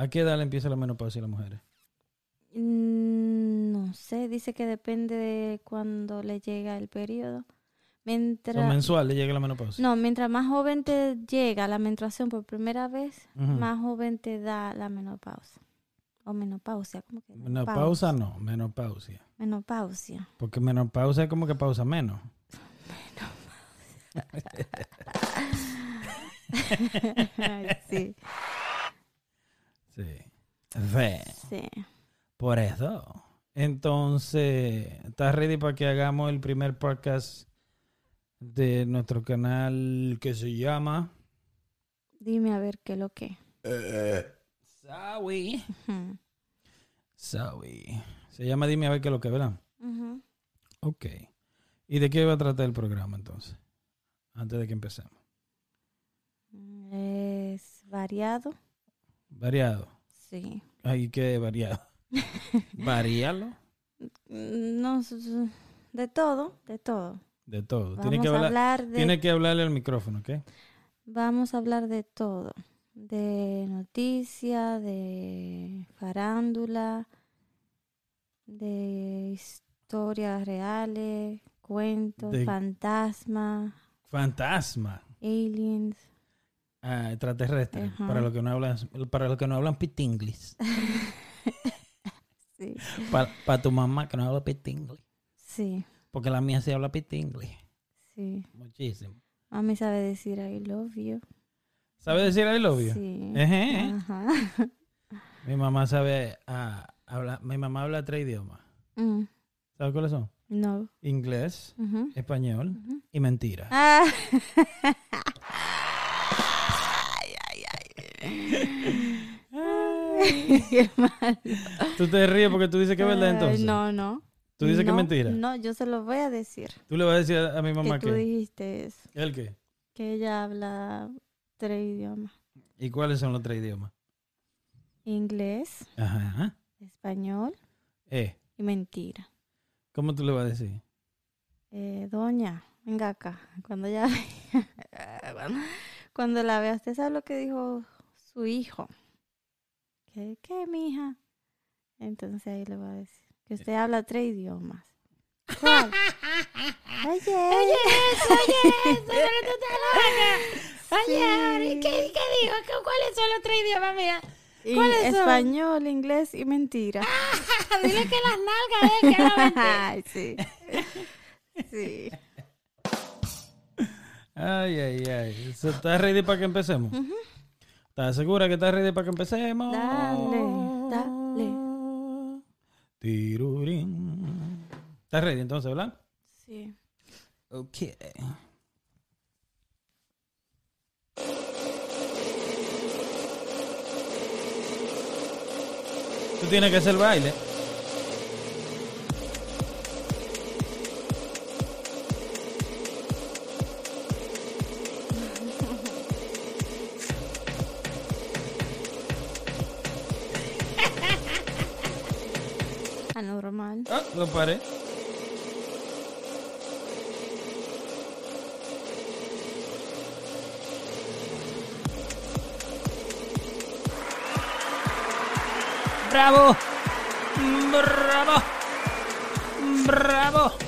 ¿A qué edad le empieza la menopausia a las mujeres? Mm, No sé, dice que depende de cuando le llega el periodo. Mientras, ¿O mensual le llega la menopausia? no, mientras más joven te llega la menstruación por primera vez, más joven te da la menopausia. O menopausia, ¿cómo que? Menopausa no, menopausia. Menopausia. Porque menopausia es como que pausa menos. Ay, sí, Sí. Ve, sí. Por eso. Entonces, ¿estás ready para que hagamos el primer podcast de nuestro canal que se llama Dime a ver qué es lo que. Sawi? Ujú. Sawi. Se llama Dime a ver qué es lo que, ¿verdad? Ujú. Ok. ¿Y de qué va a tratar el programa entonces? Antes de que empecemos. Es variado. Variado. Sí. Ay, ¿qué variado? Varíalo No, s- s- de todo, de todo. de todo. Vamos Tiene que, hablar, hablar de tiene que hablarle al micrófono, ¿ok? Vamos a hablar de todo, de noticias, de farándula, de historias reales, cuentos, De- fantasmas, Fantasma. aliens. Ah, extraterrestre. Ajá. Para los que no hablan, para los que no hablan. Sí, Para tu mamá que no habla pitinglis. sí, Porque la mía sí habla pitinglis. sí. Muchísimo. Mami sabe decir I love you. ¿Sabe decir I love you? Sí. Ejé. Ajá. Mi mamá sabe ah, habla, mi mamá habla tres idiomas. Mm, ¿Sabes cuáles son? No. Inglés, español y mentira. Ah. Qué malo. Tú te ríes porque tú dices que es verdad entonces. No, no. Tú dices que es No, mentira. No, yo se lo voy a decir. Tú le vas a decir a, a mi mamá que tú que. dijiste eso, ¿El qué? que ella habla tres idiomas. ¿Y cuáles son los tres idiomas? Inglés, Ajá. español Eh, y mentira. ¿cómo tú le vas a decir? Eh, doña, venga acá. Cuando ya cuando, cuando la vea, usted sabe lo que dijo su hijo. ¿Qué, qué, mija? Entonces ahí le voy a decir que usted habla tres idiomas. ¿Cuál? Oye, oye, eso, oye eso, pero tú. Oye, Sí. ahora, ¿y qué, qué dijo? ¿Qué- ¿Cuáles son los tres idiomas, mía? Y ¿Cuáles son? español, inglés y mentira. Dile que las nalgas de él, que no mentira. Ay, sí. Sí. Ay, ay, ay. So, ¿Estás ready para que empecemos? ¿Estás segura que estás ready para que empecemos? Dale, dale. Tirurín. ¿Estás ready entonces, verdad? Sí. Ok. Tú tienes que hacer baile. Anormal. Ah, lo paré. Bravo. Bravo. Bravo.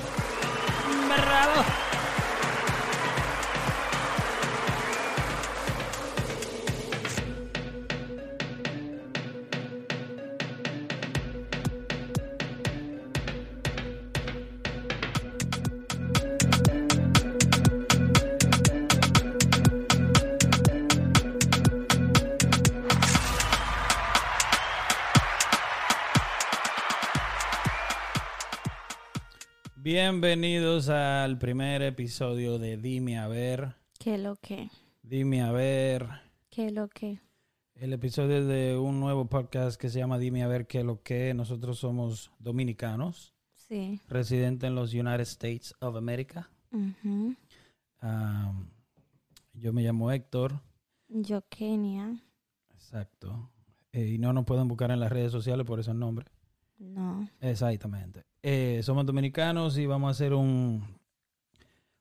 Bienvenidos al primer episodio de Dime a ver. ¿Qué lo que? Dime a ver. ¿Qué lo que? El episodio de un nuevo podcast que se llama Dime a ver qué lo que. Nosotros somos dominicanos, Sí. residentes en los United States of America. Um, yo me llamo Héctor. Yo, Kenia. Exacto. Eh, y no nos pueden buscar en las redes sociales por ese nombre. No. Exactamente. Eh, somos dominicanos y vamos a hacer un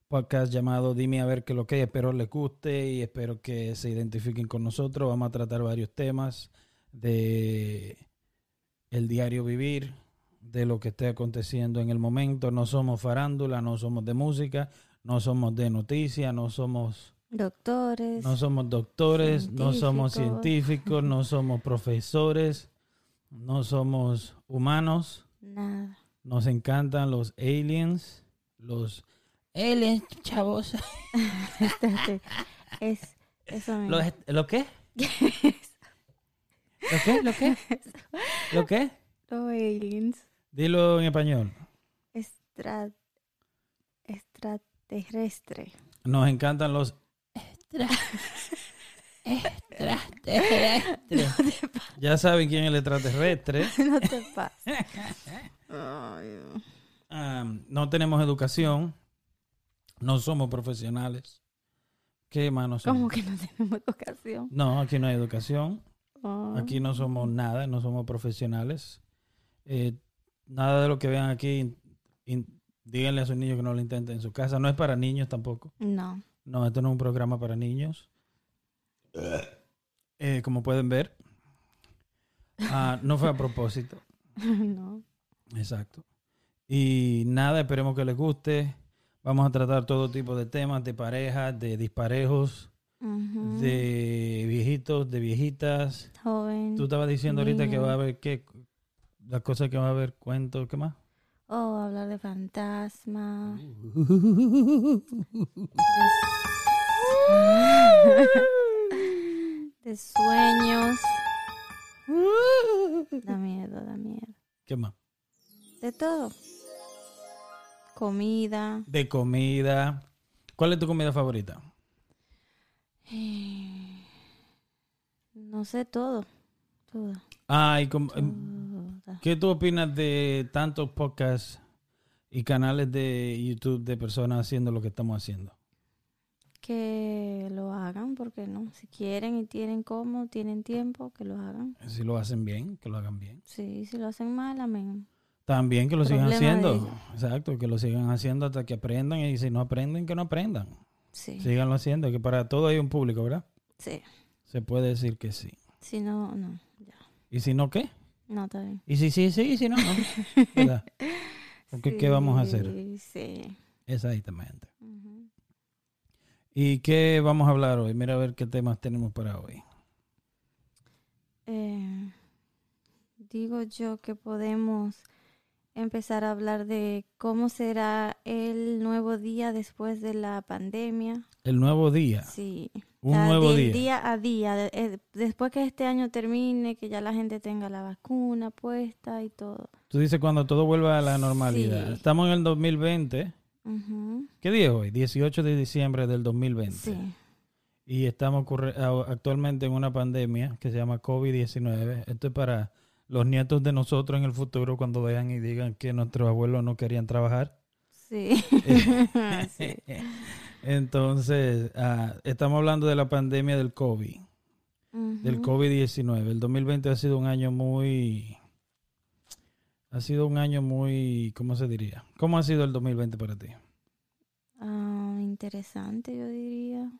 podcast llamado Dime a ver qué lo que es. Espero les guste y espero que se identifiquen con nosotros. Vamos a tratar varios temas. de el diario vivir, de lo que esté aconteciendo en el momento. No somos farándula, no somos de música, no somos de noticias, no somos Doctores. no somos doctores, no somos Científicos. científicos, no somos profesores, no somos humanos. Nada. Nos encantan los aliens, los Aliens, chavos. Este, es eso los ¿lo qué? ¿Lo qué? ¿Lo qué? ¿Lo qué? Los aliens. Dilo en español. Extra, extraterrestre. Nos encantan los Extra. Extraterrestre. Ya saben quién es el extraterrestre. no te pases. No. Ah, no tenemos educación, no somos profesionales. ¿Qué somos? ¿Cómo que no tenemos educación? No, aquí no hay educación. Oh. Aquí no somos nada, no somos profesionales. Eh, nada de lo que vean aquí, in- in- díganle a sus niños que no lo intenten en su casa. No es para niños tampoco. No. No, esto no es un programa para niños. Eh, como pueden ver, ah, no fue a propósito. no. Exacto. Y nada, esperemos que les guste. Vamos a tratar todo tipo de temas, de parejas, de disparejos, de viejitos, de viejitas. Joven. Tú estabas diciendo ahorita que va a haber qué, las cosas que va a haber, cuentos, ¿qué más? Oh, hablar de fantasmas. De sueños. Da miedo, da miedo. ¿Qué más? De todo. Comida. De comida. ¿Cuál es tu comida favorita? No sé todo. Todo. Ah, y com- em. ¿qué tú opinas de tantos podcasts y canales de YouTube de personas haciendo lo que estamos haciendo? Que lo hagan, porque no. Si quieren y tienen cómo, tienen tiempo, que lo hagan. Si lo hacen bien, que lo hagan bien. Sí, si lo hacen mal, amén. También que lo sigan Problema haciendo. Exacto, que lo sigan haciendo hasta que aprendan y si no aprenden, que no aprendan. Sí, Síganlo haciendo, que para todo hay un público, ¿verdad? sí. Se puede decir que sí. Si no, no. Ya. ¿Y si no, qué? No, está bien. Y si sí, sí, y si no, no. ¿Verdad? Porque, ¿qué vamos a hacer? Sí, sí. Exactamente. Ujú. ¿Y qué vamos a hablar hoy? Mira a ver qué temas tenemos para hoy. Eh, digo yo que podemos empezar a hablar de cómo será el nuevo día después de la pandemia. El nuevo día. Sí. Un Ah, nuevo día. día a día. de- eh, después que este año termine, que ya la gente tenga la vacuna puesta y todo. Tú dices cuando todo vuelva a la normalidad. Sí. Estamos en el 2020. ¿Qué día es hoy? 18 de diciembre del 2020. Sí. Y estamos actualmente en una pandemia que se llama COVID-19. Esto es para los nietos de nosotros en el futuro cuando vean y digan que nuestros abuelos no querían trabajar. Sí. Sí. Entonces, ah, estamos hablando de la pandemia del COVID, del Ujú. COVID-19. El 2020 ha sido un año muy... Ha sido un año muy... ¿Cómo se diría? ¿Cómo ha sido el 2020 para ti? Ah, interesante, yo diría.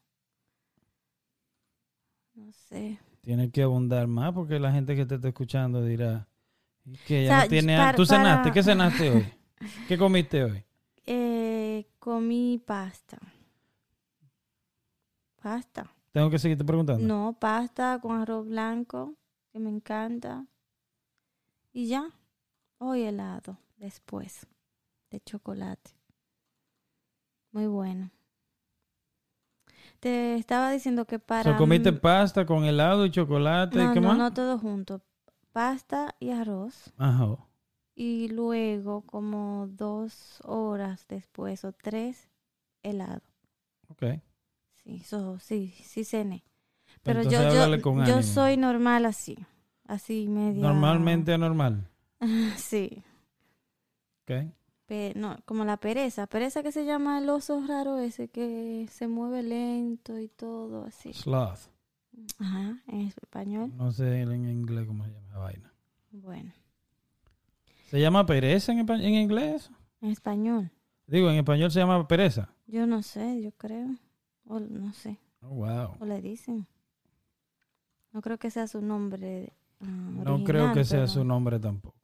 No sé. Tienes que abundar más porque la gente que te está escuchando dirá "¿Y que O ya sea, no tiene para- hambre". ¿Tú cenaste? para- ¿Qué cenaste hoy? ¿Qué comiste hoy? Eh, comí pasta. Pasta. Tengo que seguirte preguntando. No, pasta con arroz blanco, que me encanta. Y ya. Hoy helado, después, de chocolate. Muy bueno. Te estaba diciendo que O para... sea, comiste pasta con helado y chocolate no, y qué no, más. no todo junto. Pasta y arroz. Ajá. Y luego, como dos horas después o tres, helado. Ok. Sí, eso, sí, sí cené. Pero Entonces yo, yo, yo soy normal así. Así media. Normalmente anormal. Sí. Ok. Pe- no, como la pereza. Pereza que se llama el oso raro ese que se mueve lento y todo así. Sloth. Ajá, en español. No sé en inglés cómo se llama la vaina. Bueno, ¿Se llama pereza en, en inglés? en español. Digo, en español se llama pereza. Yo no sé, yo creo. O no sé. Oh, wow. O le dicen. No creo que sea su nombre ah, No creo que sea su nombre tampoco.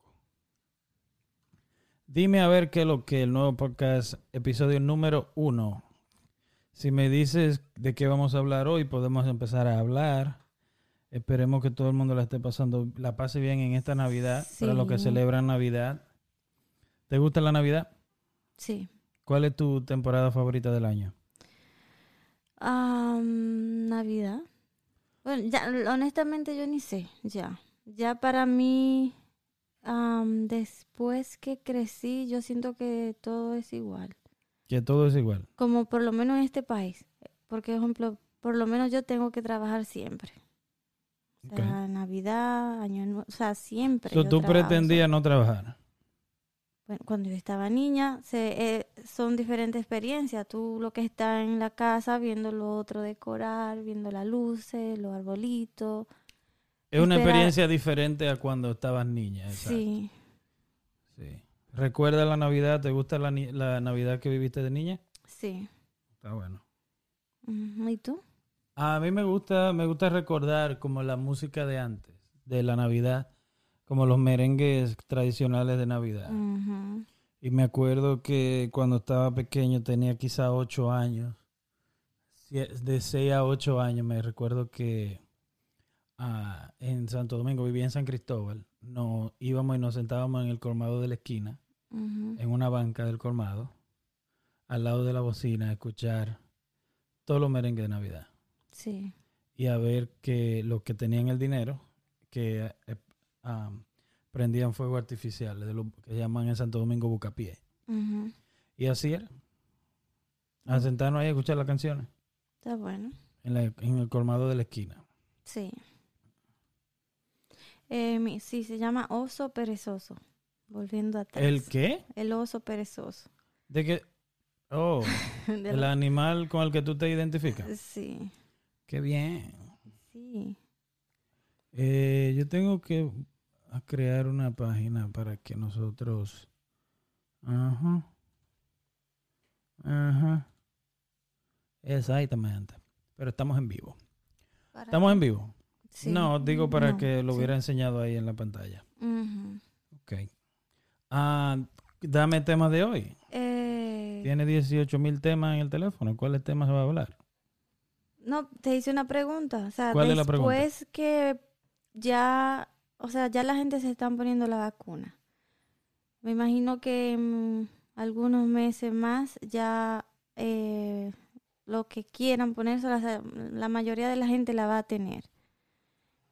Dime a ver qué es lo que el nuevo podcast, episodio número uno. Si me dices de qué vamos a hablar hoy, podemos empezar a hablar. Esperemos que todo el mundo la esté pasando, la pase bien en esta Navidad, para los que celebran Navidad. ¿Te gusta la Navidad? Sí. ¿Cuál es tu temporada favorita del año? Navidad. Bueno, ya, honestamente yo ni sé, ya. Ya para mí, am, después que crecí, yo siento que todo es igual. Que todo es igual. Como por lo menos en este país. Porque, por ejemplo, por lo menos yo tengo que trabajar siempre. O sea, Navidad, Año Nuevo, o sea, siempre. So, yo tú trabajo. pretendías no trabajar. Bueno, cuando yo estaba niña, se, eh, son diferentes experiencias. Tú lo que estás en la casa, viendo lo otro decorar, viendo las luces, los arbolitos. Es una Esperar- experiencia diferente a cuando estabas niña. exacto. Sí, Sí. ¿Recuerda la Navidad? ¿Te gusta la, Navidad que viviste de niña? sí. Está bueno. Ujú, ¿Y tú? A mí me gusta, me gusta recordar como la música de antes, de la Navidad, como los merengues tradicionales de Navidad. Y me acuerdo que cuando estaba pequeño, tenía quizá ocho años, de seis a ocho años, me recuerdo que ah, en Santo Domingo, vivía en San Cristóbal, nos íbamos y nos sentábamos en el colmado de la esquina, en una banca del colmado, al lado de la bocina, a escuchar todos los merengues de Navidad Sí. y a ver que los que tenían el dinero, que ah, prendían fuego artificial, de lo que llaman en Santo Domingo bucapié. Y así era. A sentarnos ahí a escuchar las canciones Está bueno. en, la- en el colmado de la esquina. Sí. Eh, sí, se llama oso perezoso. Volviendo atrás. ¿El qué? El oso perezoso. De que... Oh, De el la- animal con el que tú te identificas. Sí, Qué bien. sí. Eh, yo tengo que a crear una página para que nosotros... Ajá. Ajá. Exactamente. Pero estamos en vivo. Para- ¿Estamos en vivo? Sí. No, digo para No, que lo sí. hubiera enseñado ahí en la pantalla. Ujú. Ok. Ah, dame temas de hoy. Eh, Tiene 18 mil temas en el teléfono. ¿Cuáles temas va a hablar? no, te hice una pregunta. O sea, ¿Cuál es la pregunta? después que ya, o sea, ya la gente se están poniendo la vacuna. Me imagino que en algunos meses más ya eh, lo que quieran ponerse, la, la mayoría de la gente la va a tener.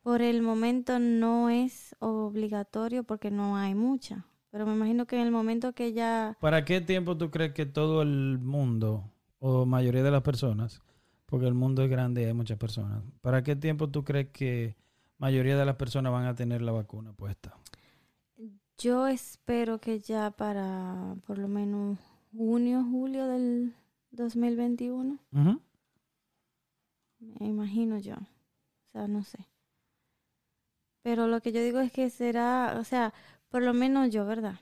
Por el momento no es obligatorio porque no hay mucha. Pero me imagino que en el momento que ya... ¿Para qué tiempo tú crees que todo el mundo, o mayoría de las personas, porque el mundo es grande y hay muchas personas, ¿para qué tiempo tú crees que mayoría de las personas van a tener la vacuna puesta? Yo espero que ya para por lo menos junio, julio del 2021, Ujú. me imagino yo. O sea, no sé. Pero lo que yo digo es que será, o sea, por lo menos yo, ¿verdad?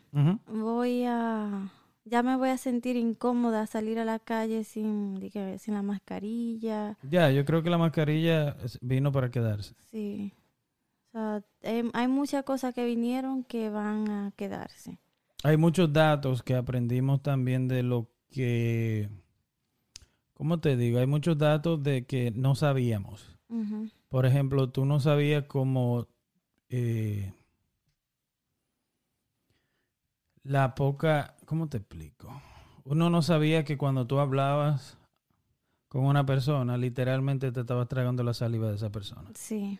Voy a, ya me voy a sentir incómoda salir a la calle sin, di que- sin la mascarilla. Ya, yo creo que la mascarilla vino para quedarse. Sí. O sea, hay, hay muchas cosas que vinieron que van a quedarse. Hay muchos datos que aprendimos también de lo que, ¿cómo te digo? Hay muchos datos de que no sabíamos. Por ejemplo, tú no sabías cómo eh, la poca, ¿cómo te explico? Uno no sabía que cuando tú hablabas con una persona, literalmente te estabas tragando la saliva de esa persona. Sí.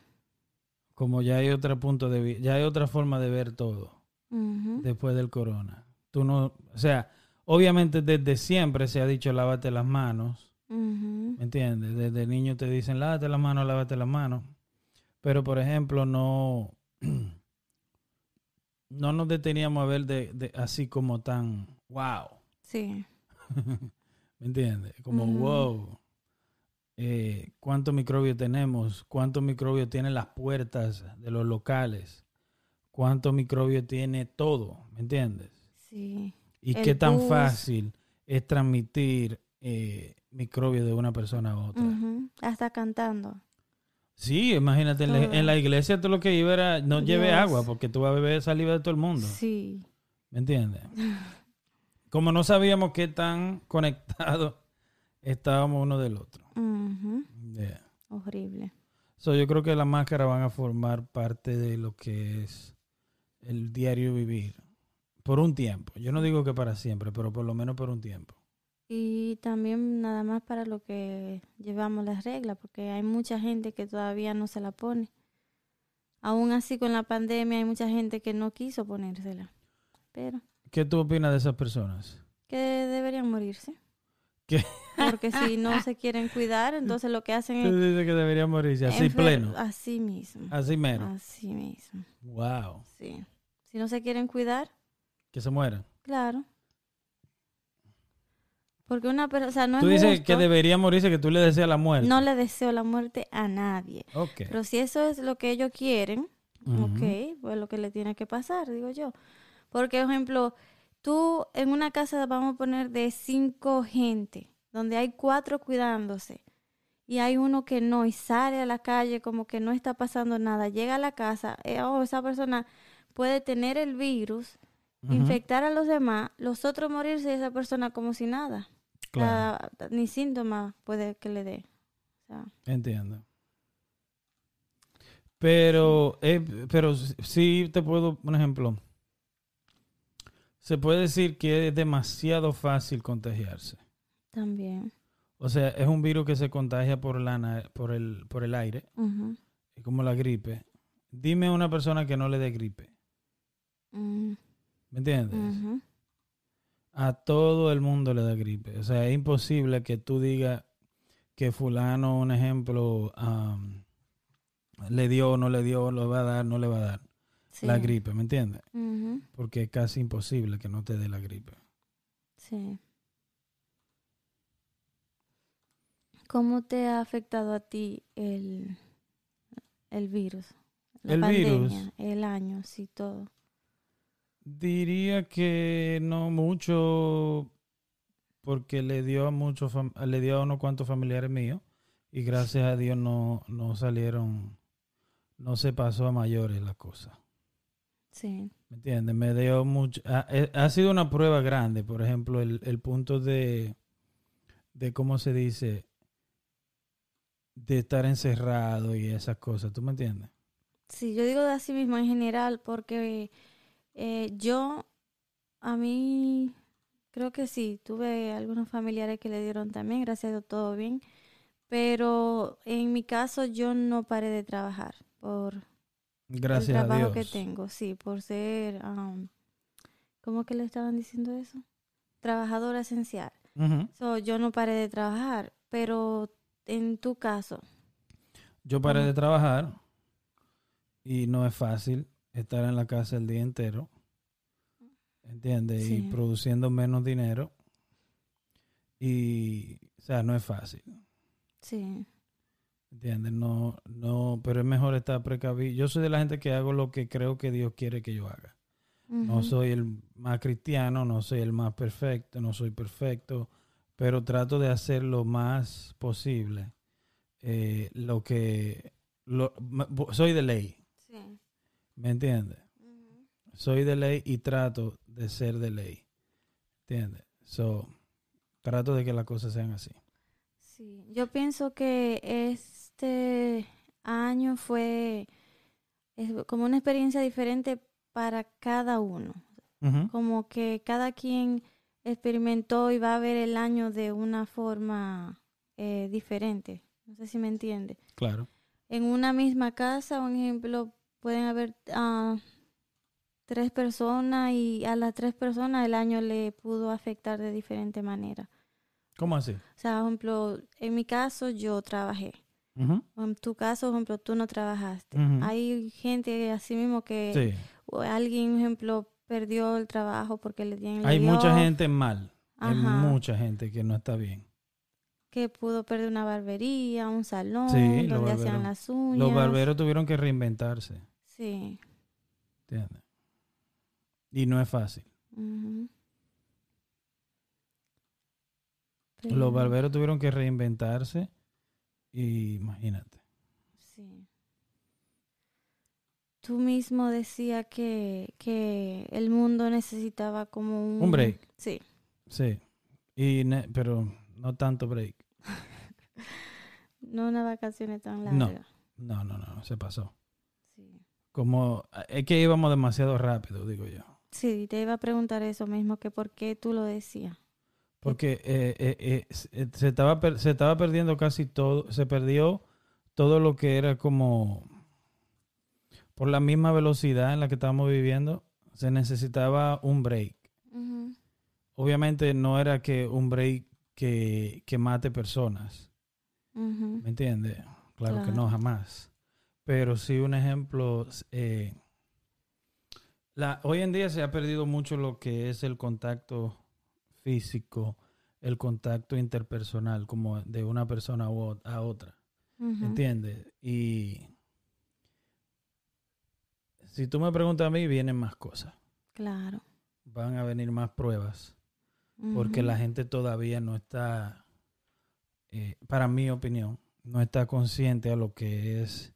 Como ya hay otro punto de ya hay otra forma de ver todo después del corona. Tú no, o sea, obviamente desde siempre se ha dicho lávate las manos, Ujú. ¿Me entiendes? Desde niño te dicen, lávate las manos, lávate las manos. Pero, por ejemplo, no, no nos deteníamos a ver de, de- así como tan, wow. Sí. ¿Me entiendes? Como, wow. Eh, ¿Cuántos microbios tenemos? ¿Cuántos microbios tienen las puertas de los locales? ¿Cuántos microbios tiene todo? ¿Me entiendes? Sí. ¿Y El qué tan fácil es transmitir eh, microbios de una persona a otra? Ujú. Hasta cantando. Sí, imagínate, en la, en la iglesia tú lo que iba era, no lleve agua porque tú vas a beber saliva de todo el mundo. Sí. ¿Me entiendes? Como no sabíamos qué tan conectados estábamos uno del otro. Yeah. Horrible. So, yo creo que las máscaras van a formar parte de lo que es el diario vivir. Por un tiempo. Yo no digo que para siempre, pero por lo menos por un tiempo. Y también nada más para lo que llevamos las reglas, porque hay mucha gente que todavía no se la pone. Aún así con la pandemia hay mucha gente que no quiso ponérsela. Pero ¿Qué tú opinas de esas personas? que deberían morirse. ¿Qué? Porque si no se quieren cuidar, entonces lo que hacen Tú es... dices que debería morirse así pleno. Así mismo. Así mero. Así mismo. Wow. Sí. Si no se quieren cuidar, Que se mueran. claro. Porque una persona, no tú es dices justo. que debería morirse, que tú le deseas la muerte. No le deseo la muerte a nadie. Ok. Pero si eso es lo que ellos quieren, Ujú. ok, pues lo que le tiene que pasar, digo yo. Porque, por ejemplo, tú en una casa vamos a poner de cinco gente, donde hay cuatro cuidándose, y hay uno que no, y sale a la calle como que no está pasando nada, llega a la casa, eh, oh, esa persona puede tener el virus, infectar a los demás, los otros morirse y esa persona como si nada. Claro. Ni síntomas puede que le dé. O sea, Entiendo. Pero, eh, pero sí te puedo, un ejemplo. Se puede decir que es demasiado fácil contagiarse. también. O sea, es un virus que se contagia por, la, por, el, por el aire, como la gripe. Dime una persona que no le dé gripe. Mm, ¿Me entiendes? A todo el mundo le da gripe. O sea, es imposible que tú digas que fulano, un ejemplo, le dio o no le dio, lo va a dar, no le va a dar Sí. la gripe, ¿me entiendes? Porque es casi imposible que no te dé la gripe. Sí. ¿Cómo te ha afectado a ti el, el virus? La El virus. pandemia, El año, sí, todo. Diría que no mucho porque le dio a muchos le dio a unos cuantos familiares míos y gracias a Dios no, no salieron, no se pasó a mayores la cosa. Sí. ¿Me entiendes? Me dio mucho. Ha, ha sido una prueba grande, por ejemplo, el, el punto de, de cómo se dice, de estar encerrado y esas cosas. ¿Tú me entiendes? Sí, yo digo de así mismo en general porque eh, yo, a mí, creo que sí, tuve algunos familiares que le dieron también, gracias a Dios todo bien, pero en mi caso yo no paré de trabajar por Gracias el a trabajo Dios. que tengo, sí, por ser, um, ¿cómo que le estaban diciendo eso? Trabajadora esencial. So, yo no paré de trabajar, pero en tu caso, Yo paré de trabajar y no es fácil estar en la casa el día entero. ¿Entiendes? Y produciendo menos dinero. Y, o sea, no es fácil. sí, ¿Entiendes? No, no, pero es mejor estar precavido. Yo soy de la gente que hago lo que creo que Dios quiere que yo haga. No soy el más cristiano, no soy el más perfecto, no soy perfecto, pero trato de hacer lo más posible. eh, lo que lo- soy de ley, sí, ¿me entiendes? Soy de ley y trato de ser de ley, ¿entiendes? So, trato de que las cosas sean así. sí. Yo pienso que este año fue como una experiencia diferente para cada uno. Como que cada quien experimentó y va a ver el año de una forma eh, diferente. No sé si me entiende. Claro. En una misma casa, un ejemplo, pueden haber ah, tres personas y a las tres personas el año le pudo afectar de diferente manera. ¿Cómo así? O sea, por ejemplo, en mi caso yo trabajé. En tu caso, por ejemplo, tú no trabajaste. Hay gente así mismo que Sí. o alguien, por ejemplo, perdió el trabajo porque le dieron Hay mucha gente mal. Hay mucha gente que no está bien. que pudo perder una barbería, un salón Sí, donde hacían las uñas. Los barberos tuvieron que reinventarse. Sí. ¿Entiendes? Y no es fácil. Los Pero- barberos tuvieron que reinventarse y imagínate. Sí. Tú mismo decías que, que el mundo necesitaba como un... Un break. Sí. Sí. Y ne- pero no tanto break. No una vacaciones tan No. largas. No, no, no, se pasó. Como es que íbamos demasiado rápido, digo yo. Sí, te iba a preguntar eso mismo, que por qué tú lo decías. Porque eh, eh, eh, se- eh, estaba se estaba perdiendo casi todo, se perdió todo lo que era como por la misma velocidad en la que estábamos viviendo, se necesitaba un break. Obviamente no era que un break que, que mate personas. ¿me entiendes? Claro, que no, jamás. Pero sí un ejemplo, eh, la, hoy en día se ha perdido mucho lo que es el contacto físico, el contacto interpersonal, como de una persona a otra. ¿Entiendes? Y si tú me preguntas a mí, vienen más cosas. Claro. Van a venir más pruebas. Porque la gente todavía no está, eh, para mi opinión, no está consciente a lo que es,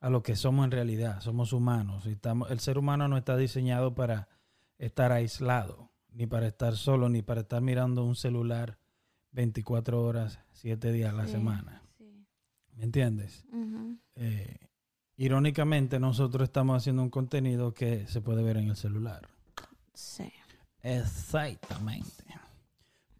a lo que somos en realidad. Somos humanos. Y estamos, el ser humano no está diseñado para estar aislado, ni para estar solo, ni para estar mirando un celular 24 horas, 7 días a la Sí, semana. sí. ¿Me entiendes? Eh, irónicamente, nosotros estamos haciendo un contenido que se puede ver en el celular. Sí. Exactamente.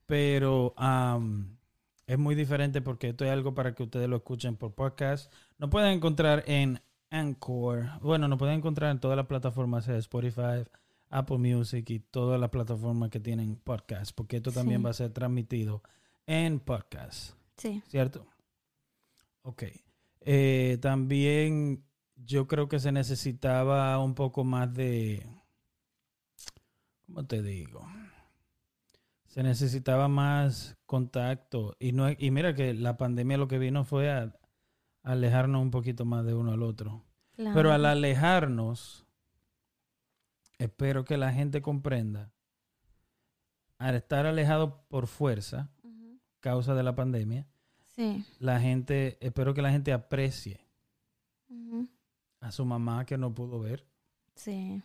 Pero am, es muy diferente porque esto es algo para que ustedes lo escuchen por podcast. No pueden encontrar en Anchor. Bueno, no pueden encontrar en todas las plataformas de Spotify, Apple Music y todas las plataformas que tienen podcast. Porque esto también Sí. va a ser transmitido en podcast. Sí. ¿Cierto? Ok. Eh, también yo creo que se necesitaba un poco más de... ¿Cómo te digo? Se necesitaba más contacto. Y, no, y mira que la pandemia lo que vino fue a alejarnos un poquito más de uno al otro. Claro. Pero al alejarnos, espero que la gente comprenda, al estar alejado por fuerza, causa de la pandemia, Sí. la gente, espero que la gente aprecie a su mamá que no pudo ver, Sí.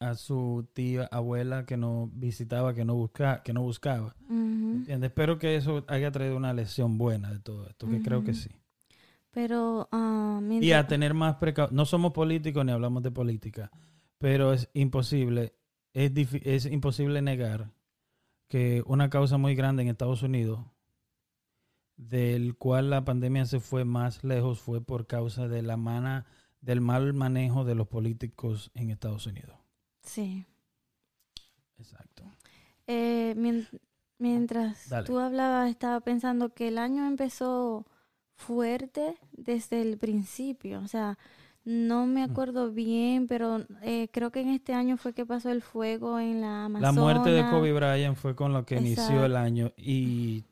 a su tía, abuela que no visitaba, que no buscaba, que no buscaba. ¿Entiendes? Espero que eso haya traído una lección buena de todo esto, que creo que sí. Pero ah, Y a tener más precaución. No somos políticos ni hablamos de política, pero es imposible, es, es imposible negar que una causa muy grande en Estados Unidos, del cual la pandemia se fue más lejos, fue por causa de la mana, del mal manejo de los políticos en Estados Unidos. Sí. Exacto. Eh, mien- mientras Dale. tú hablabas, estaba pensando que el año empezó fuerte desde el principio. O sea, no me Mm. acuerdo bien, pero eh, creo que en este año fue que pasó el fuego en la La Amazonas. muerte de Kobe Bryant fue con lo que inició el año y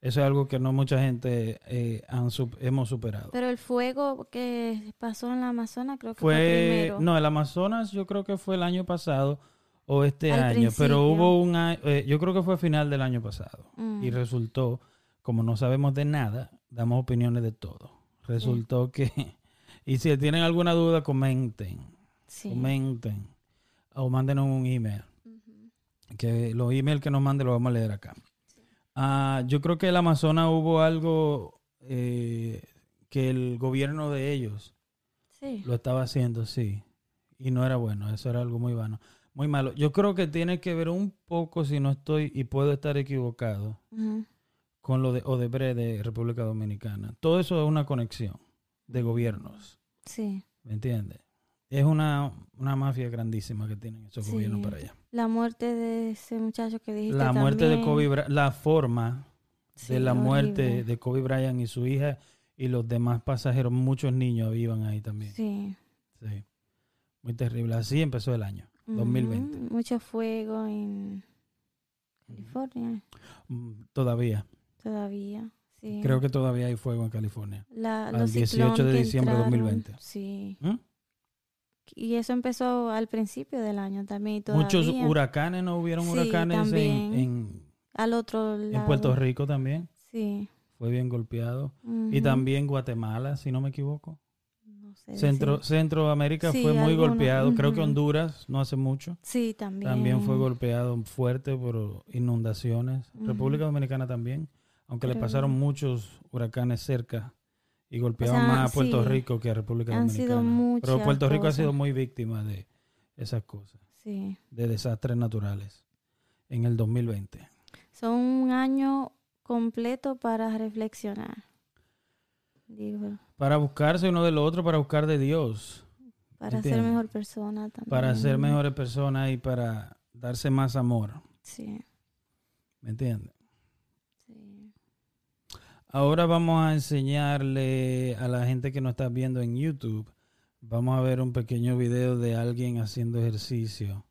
eso es algo que no mucha gente eh, han hemos superado. Pero el fuego que pasó en la Amazonas creo que fue, Fue, primero. no, el Amazonas yo creo que fue el año pasado o este Al año, pero hubo un eh, yo creo que fue a final del año pasado Mm. y resultó, como no sabemos de nada, damos opiniones de todo. Resultó que, y si tienen alguna duda, comenten, Sí. comenten o mándenos un email. Que los emails que nos mande los vamos a leer acá. Ah, yo creo que el Amazonas hubo algo eh, que el gobierno de ellos Sí. lo estaba haciendo, sí, y no era bueno, eso era algo muy vano, muy malo. Yo creo que tiene que ver un poco, si no estoy y puedo estar equivocado. Con lo de Odebrecht de República Dominicana. Todo eso es una conexión de gobiernos, Sí. ¿me entiendes? Es una, una mafia grandísima que tienen esos Sí. gobiernos para allá. La muerte de ese muchacho que dijiste la muerte de. Kobe Bryant, la forma Sí, de la muerte de Kobe Bryant y su hija y los demás pasajeros, muchos niños iban ahí también. Sí. Sí. Muy terrible. Así empezó el año, 2020. Ujú, Mucho fuego en California Mm, Todavía. Todavía. Sí. Creo que todavía hay fuego en California. La- al los 18 de diciembre de entraron, 2020. Sí. ¿Mm? Y eso empezó al principio del año también. y Muchos todavía. huracanes, ¿no hubieron Sí, huracanes en, en, Al otro en lado. Puerto Rico también? Sí. fue bien golpeado. Y también Guatemala, si no me equivoco. No sé Centro, decir. Centroamérica Sí, fue muy alguno, golpeado. Creo que. Honduras no hace mucho. Sí, también. También fue golpeado fuerte por inundaciones. República Dominicana también, aunque le pasaron muchos huracanes cerca y golpeaban sea, más a Puerto sí, Rico que a República han Dominicana. sido Pero Puerto Rico ha sido muy víctima de esas cosas, Sí. de desastres naturales en el 2020. Son un año completo para reflexionar. Digo, Para buscarse uno del otro, para buscar de Dios, para ser mejor persona también. para ser mejores personas y para darse más amor. Sí, ¿Me entiendes? Ahora vamos a enseñarle a la gente que nos está viendo en YouTube. Vamos a ver un pequeño video de alguien haciendo ejercicio.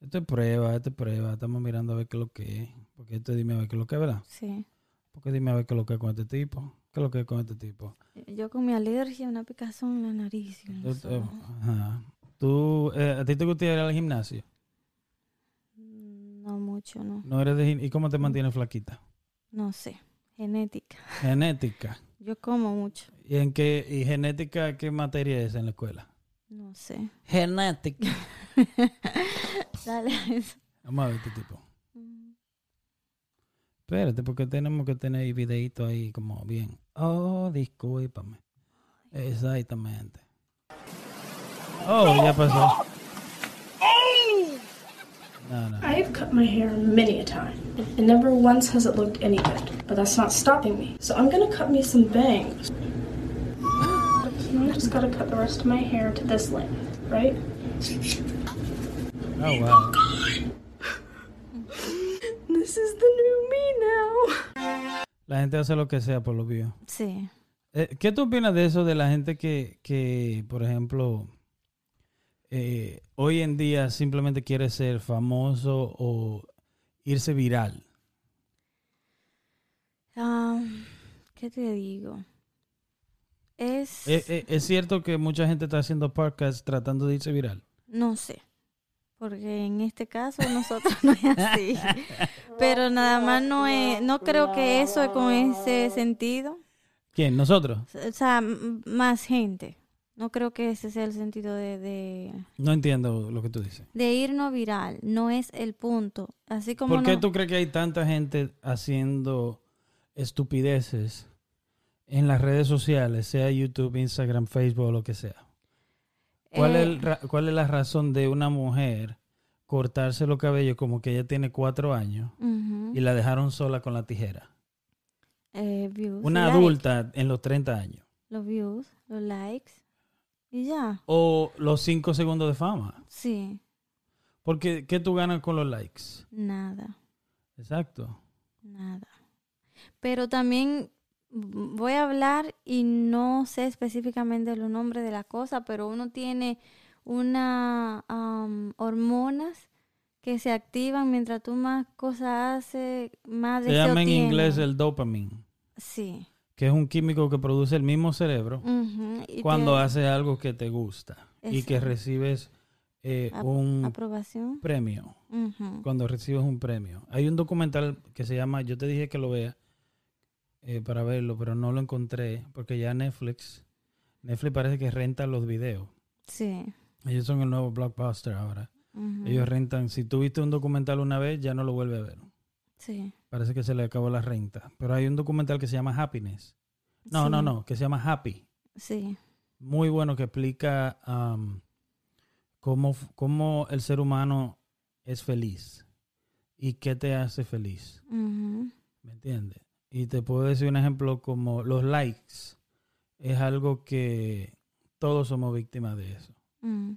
Esto es prueba, esto es prueba. Estamos mirando a ver qué es lo que es. Porque esto dime a ver qué es lo que es, ¿verdad? Sí. Porque dime a ver qué es lo que es con este tipo. ¿Qué es lo que es con este tipo? Yo con mi alergia, una picazón en la nariz. en eh, ajá. ¿Tú, eh, ¿A ti te gusta ir al gimnasio? No mucho, no. ¿No eres de ¿Y cómo te mantienes flaquita? No sé. Genética. Genética. Yo como mucho. ¿Y en qué y genética qué materia es en la escuela? No sé. Genética. Dale a eso. Vamos a ver este tipo. Mm. Espérate, porque tenemos que tener el videito ahí como bien. Oh, discúlpame. Exactamente. Oh, ya pasó. No, no. I've cut my hair many a time, and never once has it looked any good. But that's not stopping me. So I'm gonna cut me some bangs. I just gotta cut the rest of my hair to this length, right? Oh, wow. This is the new me now. La gente hace lo que sea por lo views. Sí. Eh, ¿Qué tú opinas de eso de la gente que, que por ejemplo, eh, hoy en día simplemente quiere ser famoso o irse viral? Ah, ¿Qué te digo? Es... Eh, eh, ¿Es cierto que mucha gente está haciendo podcast tratando de irse viral? No sé. Porque en este caso nosotros no es así. Pero nada más no es... No creo que eso es con ese sentido. ¿Quién? ¿Nosotros? O sea, más gente. No creo que ese sea el sentido de, de, No entiendo lo que tú dices. de irnos viral. No es el punto. Así como ¿Por qué no- tú crees que hay tanta gente haciendo estupideces en las redes sociales, sea YouTube, Instagram, Facebook o lo que sea? ¿Cuál, Eh, es, el ra- ¿Cuál es la razón de una mujer cortarse los cabellos como que ella tiene cuatro años y la dejaron sola con la tijera? Eh, views, Una adulta en los 30 años. Los views, los likes. Y ya. O los cinco segundos de fama. Sí. Porque, ¿qué tú ganas con los likes? Nada. Exacto. Nada. Pero también voy a hablar y no sé específicamente los nombres de la cosa, pero uno tiene una am, hormonas que se activan mientras tú más cosas haces, más Se llama en inglés el dopamine, Sí. Que es un químico que produce el mismo cerebro cuando te- haces algo que te gusta y que recibes eh, ap- un aprobación. premio. Cuando recibes un premio. Hay un documental que se llama, yo te dije que lo vea eh, para verlo, pero no lo encontré porque ya Netflix, Netflix parece que renta los videos. Sí. Ellos son el nuevo blockbuster ahora. Ellos rentan, si tú viste un documental una vez, ya no lo vuelves a ver. Sí. Parece que se le acabó la renta. Pero hay un documental que se llama Happiness. No, Sí. no, no, que se llama Happy. Sí. Muy bueno que explica am, cómo, cómo el ser humano es feliz y qué te hace feliz. ¿Me entiendes? Y te puedo decir un ejemplo como los likes. Es algo que todos somos víctimas de eso. mm.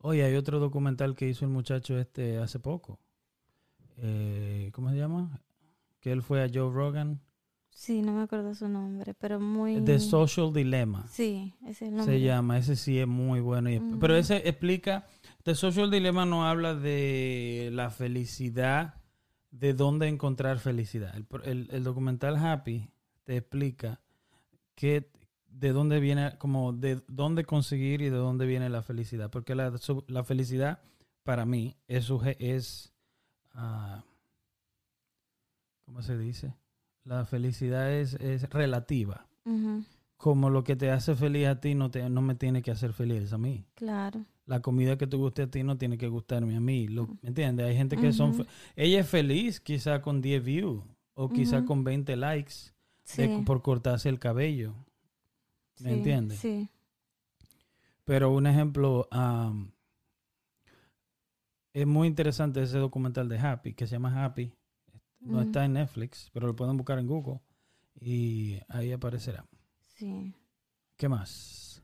Oye, hay otro documental que hizo el muchacho este hace poco. Eh, ¿Cómo se llama? Que él fue a Joe Rogan. Sí, no me acuerdo su nombre, pero muy... The Social Dilemma. Sí, ese es el nombre. Se llama, ese sí es muy bueno. y-. Pero ese explica, The Social Dilemma no habla de la felicidad, de dónde encontrar felicidad. El, el- el documental Happy te explica que de dónde viene, como de dónde conseguir y de dónde viene la felicidad. Porque la, la felicidad, para mí, es, es ah, ¿cómo se dice? la felicidad es, es relativa. Como lo que te hace feliz a ti no, te, no me tiene que hacer feliz a mí. Claro. La comida que te guste a ti no tiene que gustarme a mí. Lo- ¿Me entiendes? Hay gente que son... Ella es feliz quizá con 10 views o quizá con 20 likes Sí. de- por cortarse el cabello. ¿Me sí, entiendes? Sí. Pero un ejemplo, es muy interesante ese documental de Happy, que se llama Happy. No está en Netflix, pero lo pueden buscar en Google y ahí aparecerá. Sí. ¿Qué más?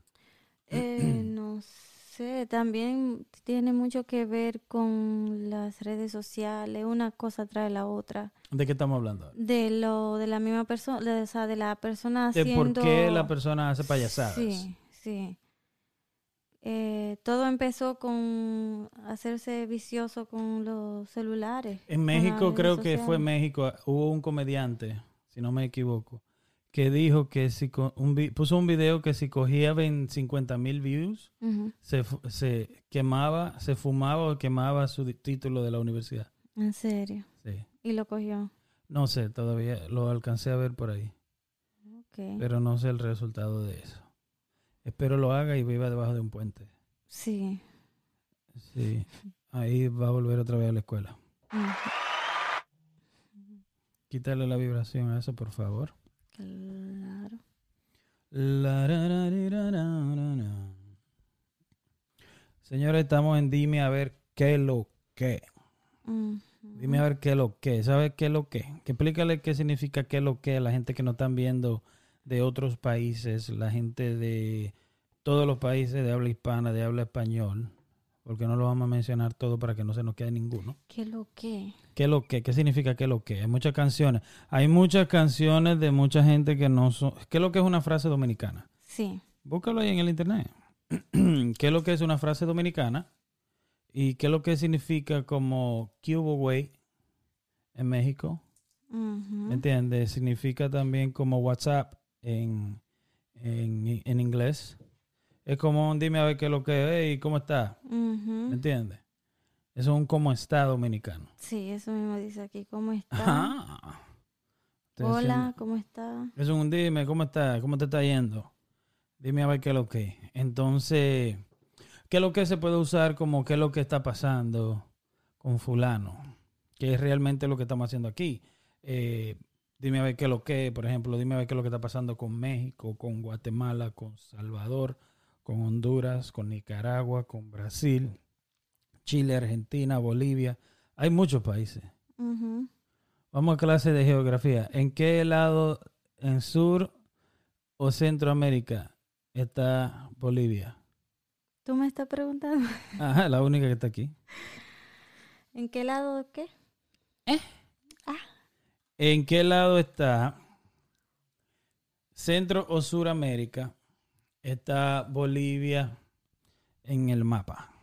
Eh, no sé, también tiene mucho que ver con las redes sociales, una cosa trae la otra, ¿De qué estamos hablando? de lo de la misma persona, o sea, de la persona De haciendo... por qué la persona hace payasadas. Sí, sí. Eh, todo empezó con hacerse vicioso con los celulares. En México, creo que fue. México, hubo un comediante, si no me equivoco, que dijo que si un puso un video que si cogía 50 mil views, se, quemaba, se fumaba o quemaba su título de la universidad. En serio. Sí. Y lo cogió. No sé, todavía lo alcancé a ver por ahí, Ok. pero no sé el resultado de eso. Espero lo haga y viva debajo de un puente. Sí. Sí, ahí va a volver otra vez a la escuela. Quítale la vibración a eso, por favor. Claro. Señores, estamos en Dime a ver qué lo que. Dime a ver qué lo que. ¿Sabes qué lo que? Que explícale qué significa qué lo que a la gente que nos están viendo de otros países, la gente de todos los países de habla hispana, de habla español, porque no lo vamos a mencionar todo para que no se nos quede ninguno. ¿Qué lo que? ¿Qué lo que? ¿Qué significa qué lo que? Hay muchas canciones. Hay muchas canciones de mucha gente que no son... ¿Qué es lo que es una frase dominicana? Sí. Búscalo ahí en el internet. ¿Qué es lo que es una frase dominicana? ¿Y qué es lo que significa como Cuba Way en México? Ujú. ¿Me entiendes? Significa también como WhatsApp en, en, en inglés. Es como un dime a ver qué es lo que es hey, ¿cómo está? Ujú. ¿Me entiendes? Eso es un cómo está dominicano. Sí, eso mismo dice aquí. ¿Cómo está? Ajá. Hola, ¿cómo está? Es un dime, ¿cómo está? ¿Cómo te está yendo? Dime a ver qué es lo que. Entonces, ¿qué es lo que se puede usar como qué es lo que está pasando con fulano? Que es realmente lo que estamos haciendo aquí. Eh, dime a ver qué es lo que, por ejemplo, dime a ver qué es lo que está pasando con México, con Guatemala, con Salvador, con Honduras, con Nicaragua, con Brasil, Chile, Argentina, Bolivia. Hay muchos países. Vamos a clase de geografía. ¿En qué lado, en Sur o Centroamérica, está Bolivia? ¿Tú me estás preguntando? Ajá, la única que está aquí. ¿En qué lado qué? ¿En qué lado está Centro o Suramérica? Está Bolivia en el mapa.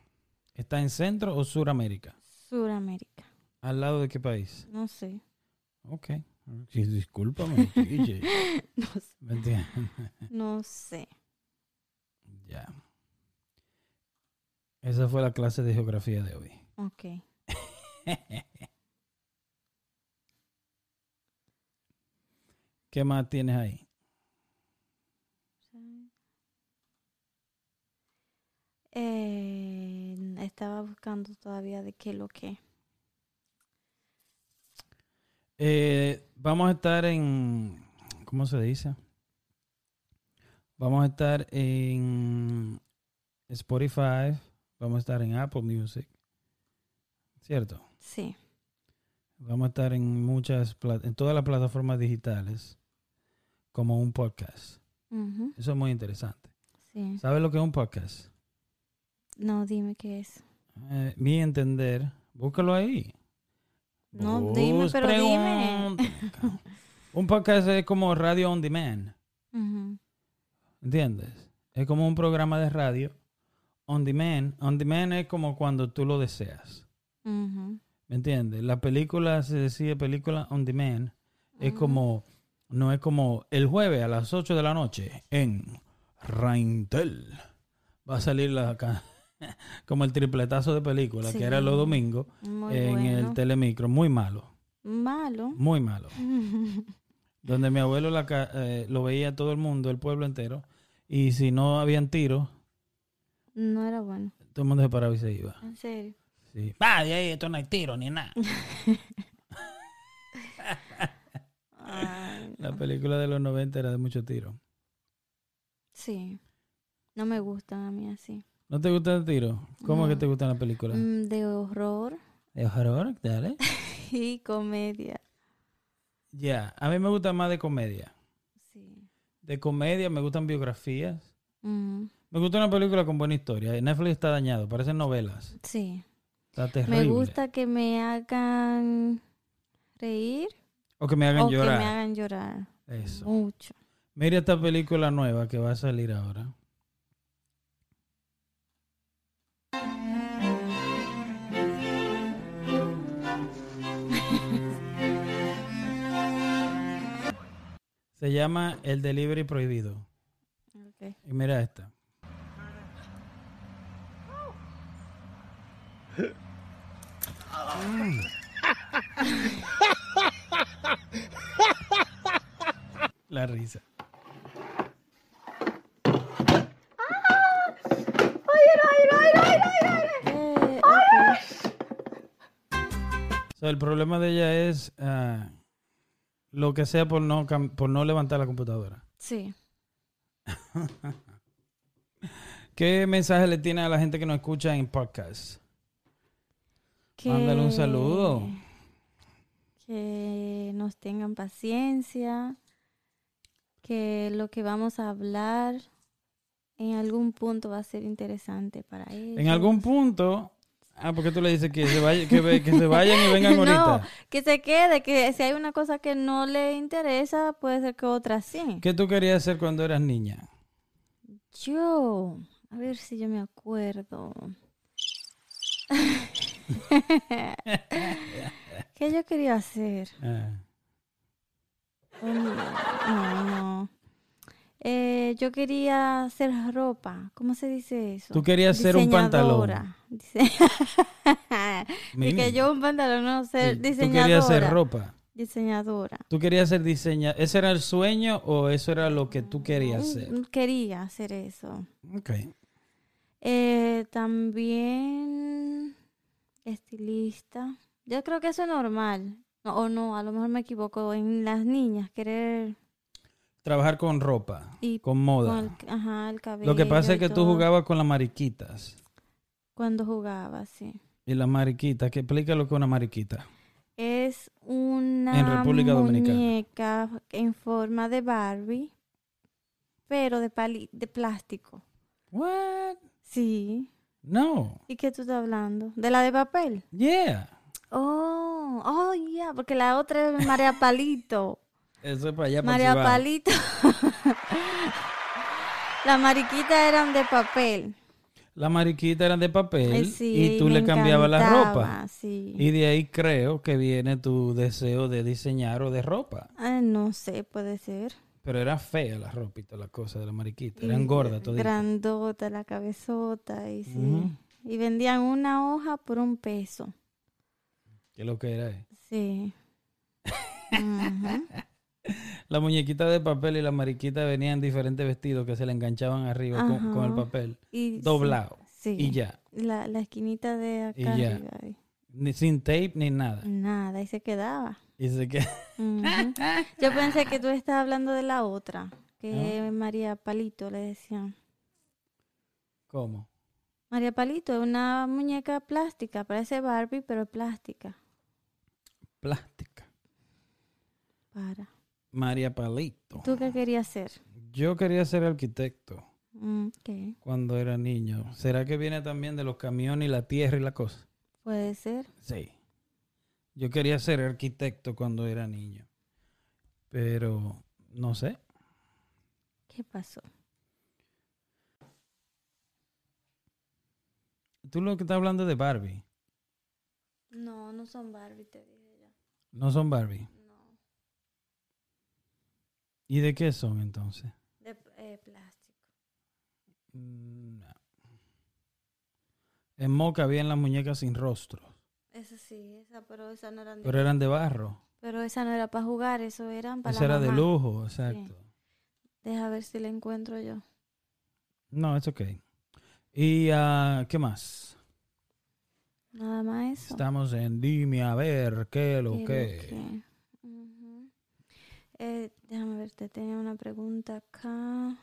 ¿Está en Centro o Suramérica? Suramérica. ¿Al lado de qué país? No sé. Ok. Sí, discúlpame. No sé. ¿Me entiendes? No sé. Ya. Esa fue la clase de geografía de hoy. Ok. ¿Qué más tienes ahí? Eh, estaba buscando todavía de qué lo que. Eh, vamos a estar en, ¿cómo se dice? Vamos a estar en Spotify, vamos a estar en Apple Music, ¿cierto? Sí. Vamos a estar en muchas, en todas las plataformas digitales como un podcast. Eso es muy interesante. Sí. ¿Sabes lo que es un podcast? No, dime qué es. Eh, mi entender, búscalo ahí. No, dime, pero dime. Un podcast es como radio on demand, Ujú, ¿entiendes? Es como un programa de radio on demand. On demand es como cuando tú lo deseas, ¿me entiendes? La película se decía película on demand. Es como, no es como el jueves a las 8 de la noche en Raintel. Va a salir la, como el tripletazo de película, Sí. que era los domingos Muy en bueno. el telemicro. Muy malo, Malo. muy malo. donde mi abuelo la eh, lo veía todo el mundo, el pueblo entero, y si no habían tiros, No era bueno. todo el mundo se paraba y se iba. En serio. Sí. Ah, de ahí esto no hay tiro ni nada. La película de los 90 era de mucho tiro. Sí. No me gustan a mí así. ¿No te gusta el tiro? ¿Cómo es que te gustan las películas? Mm, de horror ¿De horror? Dale. y comedia. Ya, a mí me gusta más de comedia. Sí. De comedia me gustan biografías. Mm, Me gusta una película con buena historia. Netflix está dañado, parecen novelas. sí. Está terrible. Me gusta que me hagan reír O que me hagan o llorar. que me hagan llorar. Eso. Mucho. Mira esta película nueva que va a salir ahora. Se llama El Delivery Prohibido. Ok. Y mira esta. La risa. So, el problema de ella es ah, lo que sea por no, por no levantar la computadora. Sí. ¿Qué mensaje le tiene a la gente que nos escucha en podcast? Mándale un saludo. Que nos tengan paciencia. Que lo que vamos a hablar en algún punto va a ser interesante para ellos. En algún punto... Ah, porque tú le dices que se, vaya- que, se vayan y vengan No, ahorita. que se quede, que si hay una cosa que no le interesa, puede ser que otra sí. ¿Qué tú querías hacer cuando eras niña? Yo, a ver si yo me acuerdo. ¿Qué yo quería hacer? Ah, Um, No, no. Eh, yo quería hacer ropa. ¿Cómo se dice eso? Tú querías ser un pantalón. Mini. que yo un pantalón, no, ser Sí, diseñadora. Tú querías hacer ropa. Diseñadora. ¿Tú querías ser diseñadora? ¿Ese era el sueño o eso era lo que tú querías hacer? Mm, Quería hacer eso. Ok. Eh, también estilista. Yo creo que eso es normal. No, o no, a lo mejor me equivoco. En las niñas, querer Trabajar con ropa, y con con moda. el, ajá, el cabello. Lo que pasa es que tú todo. jugabas con las mariquitas. Cuando jugaba, sí. Y las mariquitas, que explica lo que es una mariquita. Es una En República Dominicana. muñeca en forma de Barbie, pero de, pali- de plástico. What? Sí. No. ¿Y qué tú estás hablando? ¿De la de papel? Yeah. Oh, oh, ya, porque la otra es María Palito. Eso es para allá, para María. Palito. Las mariquitas eran de papel. Las mariquitas eran de papel Eh, sí, y tú le cambiabas la ropa. Sí. Y de ahí creo que viene tu deseo de diseñar o de ropa. Ah, no sé, puede ser. Pero era fea la todas las cosas de la mariquita. Y Eran gordas toditas. Grandota, la cabezota. Y, sí. Y vendían una hoja por un peso. ¿Qué es lo que era? eh? Sí. Ujú. La muñequita de papel y la mariquita venían en diferentes vestidos que se le enganchaban arriba con, con el papel. Y, Doblado. Sí. Y ya. La, la esquinita de acá Y ya. arriba. Ni, sin tape ni nada. Nada, y se quedaba. Y se que Ujú. Yo pensé que tú estabas hablando de la otra, que María Palito le decían. ¿Cómo? María Palito es una muñeca plástica, parece Barbie, pero plástica. Plástica. Para. María Palito. ¿Tú qué querías ser? Yo quería ser arquitecto Mm, ¿Qué? cuando era niño. ¿Será que viene también de los camiones y la tierra y la cosa? Puede ser. Sí. Yo quería ser arquitecto cuando era niño. Pero no sé. ¿Qué pasó? Tú lo que estás hablando de Barbie. No, no son Barbie, te dije ya. No son Barbie. No, ¿Y de qué son entonces? de eh, plástico. Mm, no. En Moca habían las muñecas sin rostro. Esa sí, esa, pero esa no eran de Pero eran de barro. Pero esa no era para jugar, eso era para Esa la era de lujo, exacto. Deja ver si la encuentro yo. No, es ok. ¿Y ah, qué más? Nada más eso. Estamos en Dime a ver qué lo ¿Qué que. que? Ujú. Eh, déjame ver, te tenía una pregunta acá.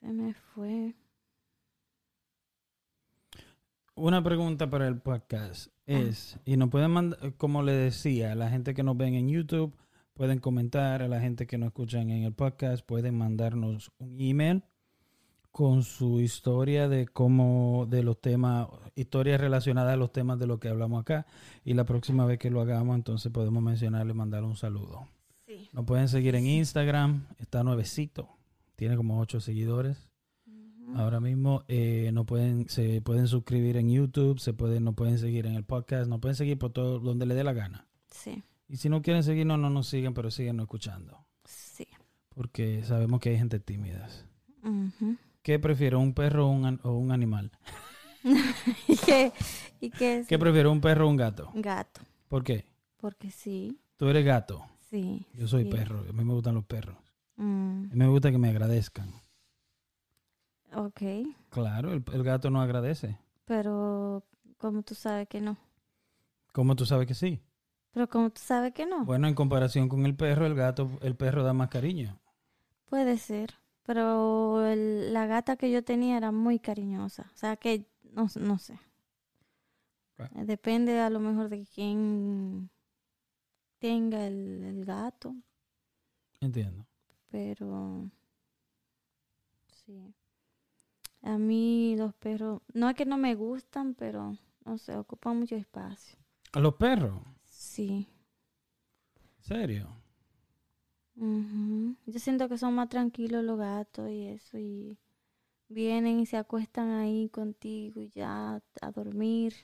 Se me fue. Una pregunta para el podcast es, y nos pueden mandar, como le decía, a la gente que nos ven en YouTube, pueden comentar, a la gente que nos escuchan en el podcast, pueden mandarnos un email con su historia de cómo, de los temas, historias relacionadas a los temas de lo que hablamos acá. Y la próxima vez que lo hagamos, entonces podemos mencionarle, mandarle un saludo. Sí. Nos pueden seguir en Instagram, está nuevecito, tiene como ocho seguidores. Ahora mismo eh, no pueden, se pueden suscribir en YouTube, se pueden, nos pueden seguir en el podcast, nos pueden seguir por todo donde le dé la gana. Sí, Y si no quieren seguirnos, no nos siguen, pero síguenos escuchando. sí. Porque sabemos que hay gente tímida. ¿Qué prefiero, un perro o un, o un animal? ¿Y qué, ¿Y qué es? ¿Qué prefiero, un perro o un gato? Gato. ¿Por qué? Porque sí, Tú eres gato, sí. yo soy sí. perro, a mí me gustan los perros. Mm, A mí me gusta que me agradezcan. ok, Claro, el, el gato no agradece. pero como tú sabes que no. ¿Cómo tú sabes que sí? Pero como tú sabes que no. Bueno, en comparación con el perro, el gato, el perro da más cariño. Puede ser. Pero el- la gata que yo tenía era muy cariñosa. O sea que no, no sé. Eh, Depende a lo mejor de quién tenga el, el gato. Entiendo. Pero sí. A mí los perros, no es que no me gustan, pero no sé, ocupan mucho espacio. ¿A los perros? Sí. ¿Serio? Yo siento que son más tranquilos los gatos y eso, y vienen y se acuestan ahí contigo y ya a dormir.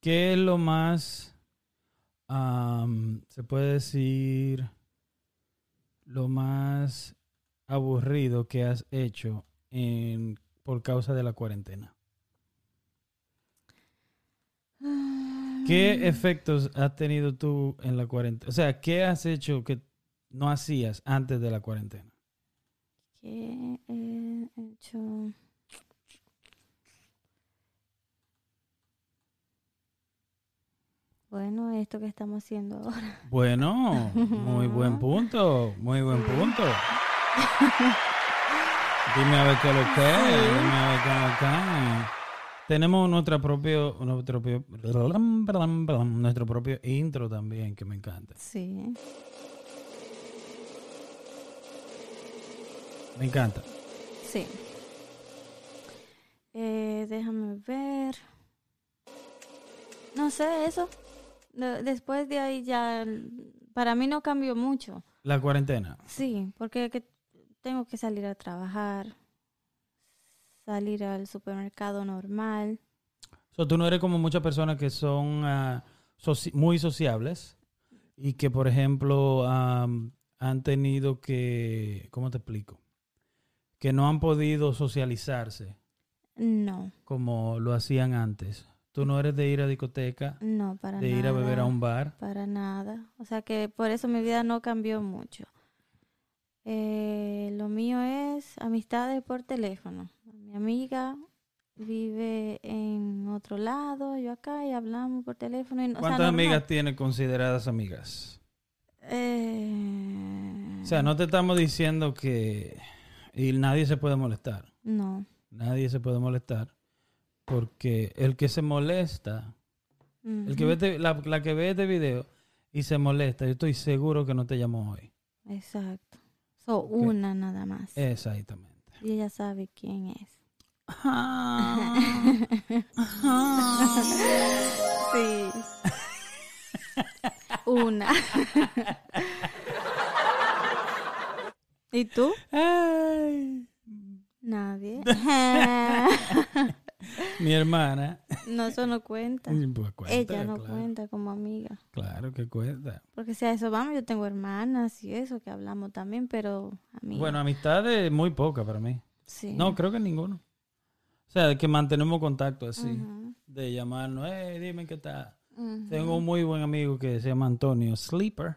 ¿Qué es lo más, se puede decir, lo más aburrido que has hecho en, por causa de la cuarentena? ¿Qué efectos has tenido tú en la cuarentena? O sea, ¿qué has hecho que no hacías antes de la cuarentena? ¿Qué he hecho? Bueno, esto que estamos haciendo ahora. Bueno, muy buen punto, muy buen punto. Dime a ver qué lo que dime a ver qué lo que. Tenemos nuestra propio, nuestro propio, nuestro propio intro también que me encanta. Sí. Me encanta. Sí. Eh, déjame ver. No sé, eso. De- Después de ahí ya, para mí no cambió mucho. La cuarentena. Sí, porque que tengo que salir a trabajar, salir al supermercado normal. So, tú no eres como muchas personas que son soci- muy sociables y que, por ejemplo, han tenido que, ¿cómo te explico? Que no han podido socializarse No, como lo hacían antes. Tú no eres de ir a discoteca, no, para de nada. ir a beber a un bar. Para nada. O sea que por eso mi vida no cambió mucho. Eh, lo mío es amistades por teléfono. Mi amiga vive en otro lado, yo acá, y hablamos por teléfono. Y, o sea, ¿Cuántas normal. amigas tienes consideradas amigas? Eh, O sea, no te estamos diciendo que... Y nadie se puede molestar. No. Nadie se puede molestar. Porque el que se molesta El que ve este- la, la que ve este video y se molesta, yo estoy seguro que no te llamó hoy. Exacto. So, una nada más. Exactamente. Y ella sabe quién es. Sí. Una. ¿Y tú? Ay, Nadie. mi hermana. no, eso no cuenta. Pues cuenta, Ella no claro. cuenta como amiga. Claro que cuenta. Porque si a eso vamos, yo tengo hermanas y eso que hablamos también, pero amiga. Bueno, amistades muy poca para mí. sí. No, creo que ninguno. O sea, que mantenemos contacto así. De llamarnos, hey, dime qué tal. Tengo un muy buen amigo que se llama Antonio Sleeper.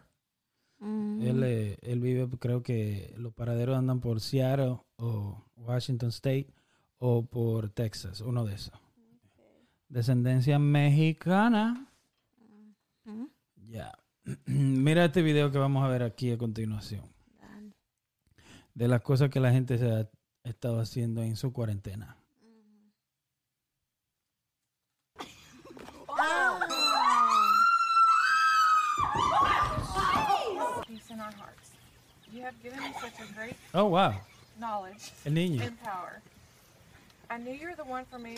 ujú. Él, eh, él vive, creo que los paraderos andan por Seattle o Washington State o por Texas, uno de esos. Descendencia mexicana. Ya. Mira este video que vamos a ver aquí a continuación. De las cosas que la gente se ha estado haciendo en su cuarentena. You have given me such a great Oh, wow. knowledge El niño. and power. I knew you were the one for me.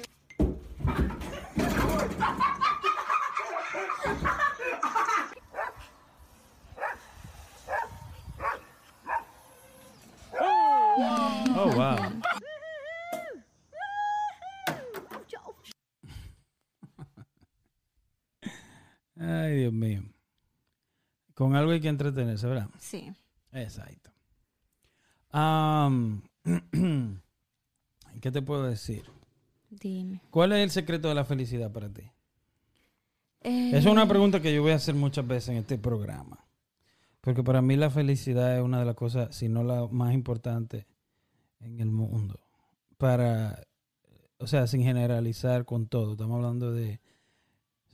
Oh, wow. Ay, Dios mío. Con algo hay que entretenerse, ¿verdad? Sí. Exacto. Am, ¿Qué te puedo decir? Dime. ¿Cuál es el secreto de la felicidad para ti? Eh, Es una pregunta que yo voy a hacer muchas veces en este programa. Porque para mí la felicidad es una de las cosas, si no la más importante en el mundo. Para, o sea, sin generalizar con todo. Estamos hablando de,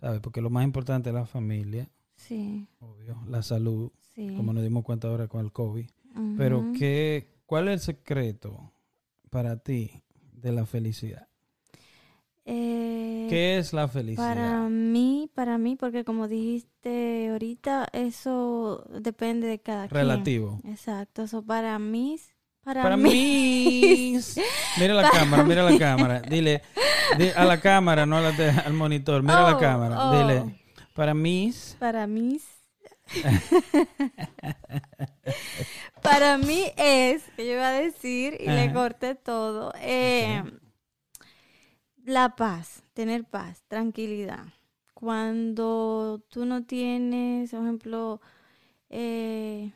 ¿sabes? Porque lo más importante es la familia, Sí, obvio, la salud, sí. como nos dimos cuenta ahora con el COVID. Pero. ¿qué, ¿cuál es el secreto para ti de la felicidad? Eh, ¿Qué es la felicidad? Para mí, para mí, porque como dijiste ahorita, eso depende de cada quien. Relativo. Exacto, eso para mí, para, Para mí, mí. Mira la cámara, mira la cámara. Dile di- a la cámara, no a la al monitor. Mira la Oh, cámara. oh. Dile, para mí. para mí, para mí es, que yo iba a decir y le corté todo, eh, la paz, tener paz, tranquilidad. Cuando tú no tienes, por ejemplo, eh,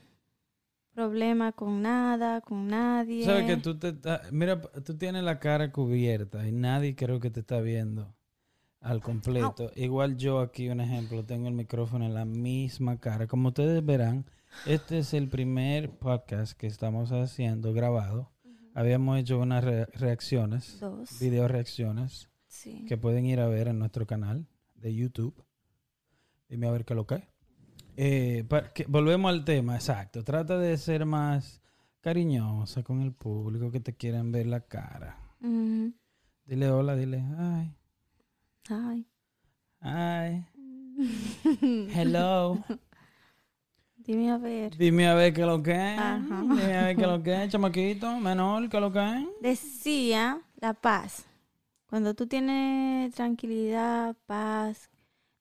problema con nada, con nadie. Sabes que tú te mira, tú tienes la cara cubierta y nadie creo que te está viendo al completo. Igual yo aquí, un ejemplo, tengo el micrófono en la misma cara. Como ustedes verán, este es el primer podcast que estamos haciendo grabado. Habíamos hecho unas re- reacciones, Dos. video reacciones. Sí. que pueden ir a ver en nuestro canal de YouTube. Dime a ver qué lo que eh, que- Volvemos al tema, exacto. Trata de ser más cariñosa con el público que te quieren ver la cara. Dile hola, dile ay, Ay. ay, hello. Dime a ver. Dime a ver qué lo que es. Ajá. Dime a ver qué lo que es, chamaquito, menor, qué lo que es. Decía la paz. Cuando tú tienes tranquilidad, paz,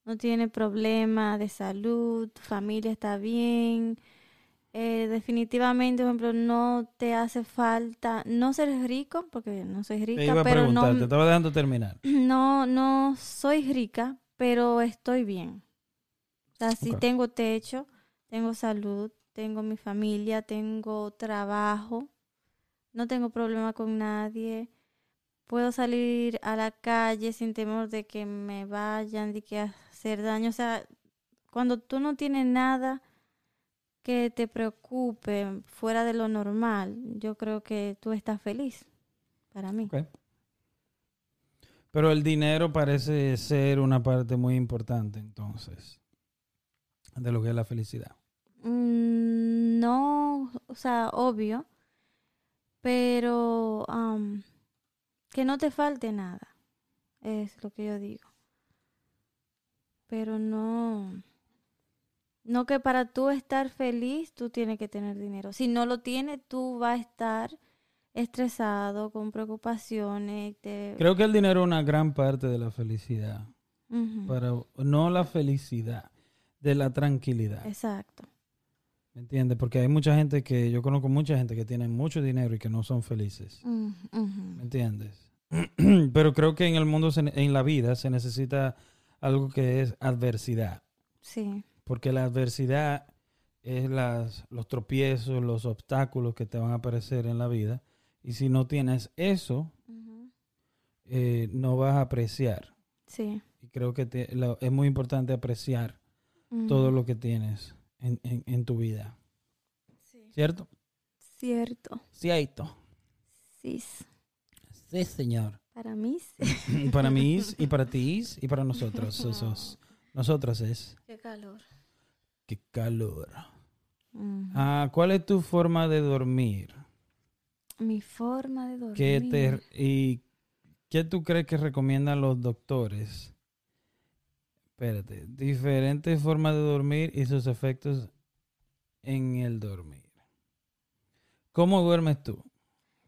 no tienes problema de salud, tu familia está bien, eh, definitivamente, por ejemplo, no te hace falta, no ser rico, porque no soy Te rica, iba a pero preguntar, te no, estaba dejando terminar. no, no soy rica, pero estoy bien. O sea, tengo techo, tengo salud, tengo mi familia, tengo trabajo, no tengo problema con nadie, puedo salir a la calle sin temor de que me vayan, de que hacer daño. O sea, cuando tú no tienes nada que te preocupe fuera de lo normal, yo creo que tú estás feliz para mí. Pero el dinero parece ser una parte muy importante entonces de lo que es la felicidad. Mm, No, o sea, obvio, pero que no te falte nada, es lo que yo digo. Pero no, no que para tú estar feliz tú tienes que tener dinero. Si no lo tienes, tú vas a estar estresado, con preocupaciones. te- Creo que el dinero es una gran parte de la felicidad. Para, no la felicidad, de la tranquilidad. Exacto. ¿Me entiendes? Porque hay mucha gente que, yo conozco mucha gente que tiene mucho dinero y que no son felices. ¿Me entiendes? Pero creo que en el mundo, en la vida, se necesita algo que es adversidad. Sí, Porque la adversidad es las, los tropiezos, los obstáculos que te van a aparecer en la vida. Y si no tienes eso, eh, no vas a apreciar Sí. Y creo que te- lo- es muy importante apreciar todo lo que tienes en, en- en tu vida. ¿Cierto? Cierto. Cierto. Sí. Sí, señor. Para mí sí. para mí y para ti y para nosotros. Sos, nosotros es. Qué calor. Qué calor. Ah, ¿Cuál es tu forma de dormir? Mi forma de dormir. ¿Qué te, ¿Y qué tú crees que recomiendan los doctores? Espérate, diferentes formas de dormir y sus efectos en el dormir. ¿Cómo duermes tú?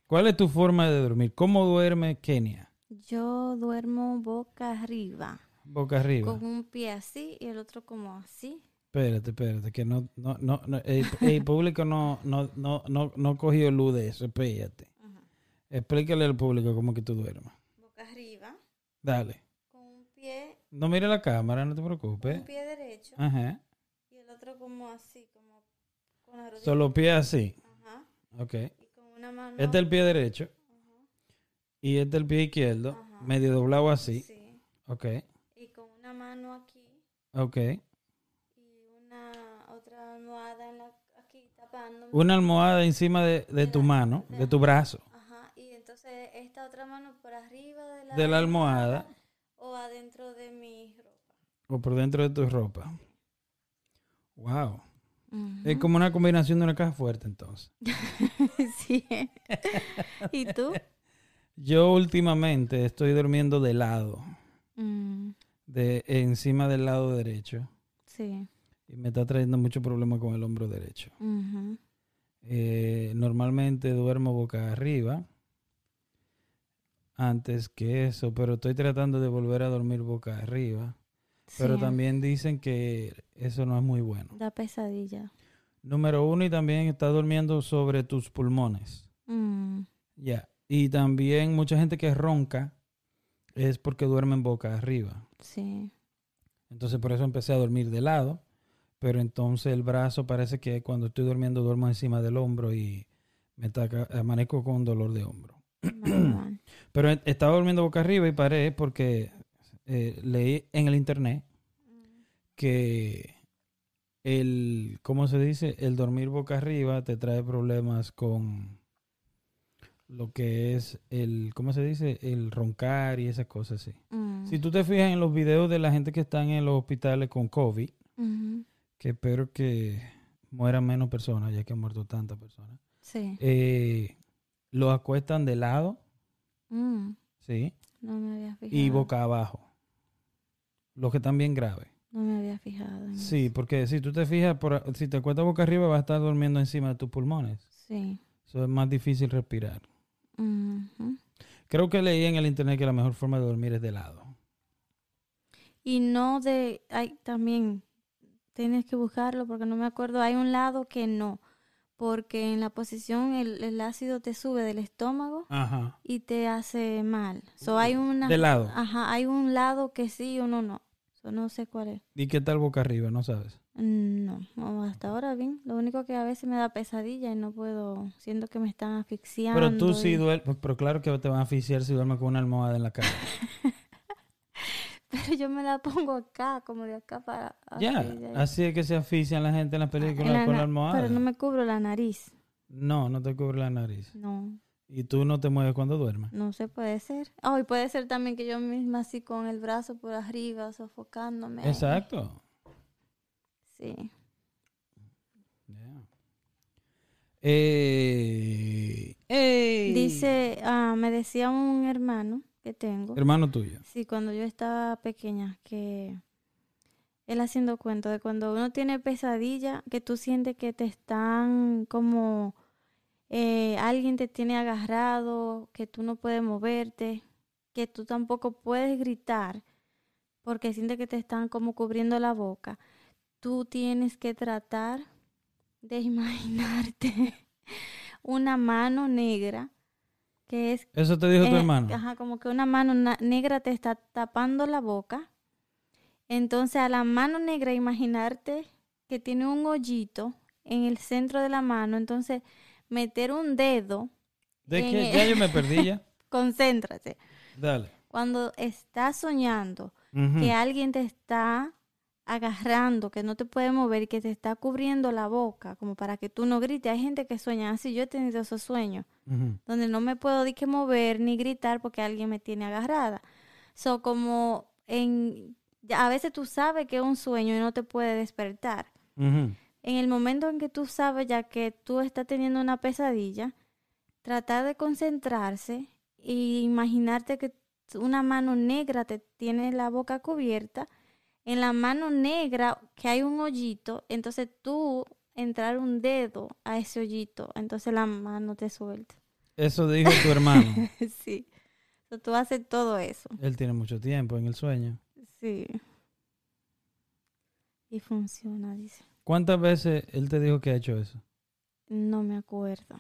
¿Cuál es tu forma de dormir? ¿Cómo duerme Kenia? Yo duermo boca arriba. Boca arriba. Con un pie así y el otro como así. Espérate, espérate, que no, no, no, no, el, el público no, no, no, no, no cogió luz de eso, espérate. Explícale al público cómo que tú duermes. Boca arriba. Dale. Con un pie, No mire la cámara, no te con preocupes. un pie derecho. Ajá. Y el otro como así, como con la rodilla. Solo pie así. Ajá. Ok. Y con una mano. Este es el pie derecho. Y este es el pie izquierdo. Ajá. Medio doblado así. Sí. Ok. Y con una mano aquí. Ok. Una almohada en la, aquí tapándome. Una almohada encima de, de tu mano, de tu brazo. Ajá. Y entonces esta otra mano por arriba de la, De la almohada. O adentro de mi ropa. O por dentro de tu ropa. Wow. Es como una combinación de una caja fuerte entonces. sí. ¿Y tú? Yo últimamente estoy durmiendo de lado. Mm, De encima del lado derecho. sí. Y me está trayendo mucho problema con el hombro derecho. Eh, normalmente duermo boca arriba antes que eso, pero estoy tratando de volver a dormir boca arriba. Pero también dicen que eso no es muy bueno. Da pesadilla. Número uno, y también está durmiendo sobre tus pulmones. Mm, Ya. Y también mucha gente que ronca es porque duermen boca arriba. sí. Entonces por eso empecé a dormir de lado. Pero entonces el brazo parece que cuando estoy durmiendo duermo encima del hombro y me taca- amanezco con dolor de hombro. Pero estaba durmiendo boca arriba y paré porque eh, leí en el internet que el, ¿cómo se dice? El dormir boca arriba te trae problemas con lo que es el, ¿cómo se dice? El roncar y esas cosas así. Mm, Si tú te fijas en los videos de la gente que están en los hospitales con COVID. Que espero que mueran menos personas, ya que han muerto tantas personas, Sí. eh, los acuestan de lado, Mm, ¿sí? no me había fijado. Y boca abajo. Los que están bien graves. No me había fijado. en Sí, porque si tú te fijas, por, si te acuestas boca arriba, vas a estar durmiendo encima de tus pulmones. Sí. Eso es más difícil respirar. Creo que leí en el internet que la mejor forma de dormir es de lado. Y no de, hay también, tienes que buscarlo porque no me acuerdo, hay un lado que no, porque en la posición el, el ácido te sube del estómago Ajá. y te hace mal. So, hay una, De lado. Ajá, hay un lado que sí y uno no. So, no sé cuál es. ¿Y qué tal boca arriba? No sabes. No, hasta ahora bien. Lo único que a veces me da pesadilla y no puedo, siento que me están asfixiando. Pero tú sí y- duermes, pero claro que te van a asfixiar si duermes con una almohada en la cara. Pero yo me la pongo acá, como de acá para... ya, ahí. así es que se asfixian la gente en las películas En la con la almohada. Pero no me cubro la nariz. No, no te cubre la nariz. No, Y tú no te mueves cuando duermes. no se puede ser. Oh, y puede ser también que yo misma así con el brazo por arriba, sofocándome. Exacto. Sí. Eh, ey. Dice, ah, me decía un hermano que tengo. Hermano tuyo. Sí, cuando yo estaba pequeña, que él haciendo cuento de cuando uno tiene pesadilla, que tú sientes que te están como eh, alguien te tiene agarrado, que tú no puedes moverte, que tú tampoco puedes gritar, porque sientes que te están como cubriendo la boca. Tú tienes que tratar de imaginarte una mano negra que es Eso te dijo tu eh, hermano. Ajá, como que una mano negra te está tapando la boca. Entonces a la mano negra imaginarte que tiene un hoyito en el centro de la mano. Entonces meter un dedo, ¿De el- Ya yo me perdí ya. concéntrate. Dale. Cuando estás soñando que alguien te está agarrando, que no te puede mover, que te está cubriendo la boca, como para que tú no grites. Hay gente que sueña así. Yo he tenido esos sueños donde no me puedo ni que mover ni gritar porque alguien me tiene agarrada. So, como en a veces tú sabes que es un sueño y no te puede despertar. En el momento en que tú sabes ya que tú estás teniendo una pesadilla, tratar de concentrarse y imaginarte que una mano negra te tiene la boca cubierta. En la mano negra que hay un hoyito, entonces tú entrar un dedo a ese hoyito, entonces la mano te suelta. Eso dijo tu hermano. sí. So, tú haces todo eso. Él tiene mucho tiempo en el sueño. Sí. Y funciona, dice. ¿Cuántas veces él te dijo que ha hecho eso? No me acuerdo.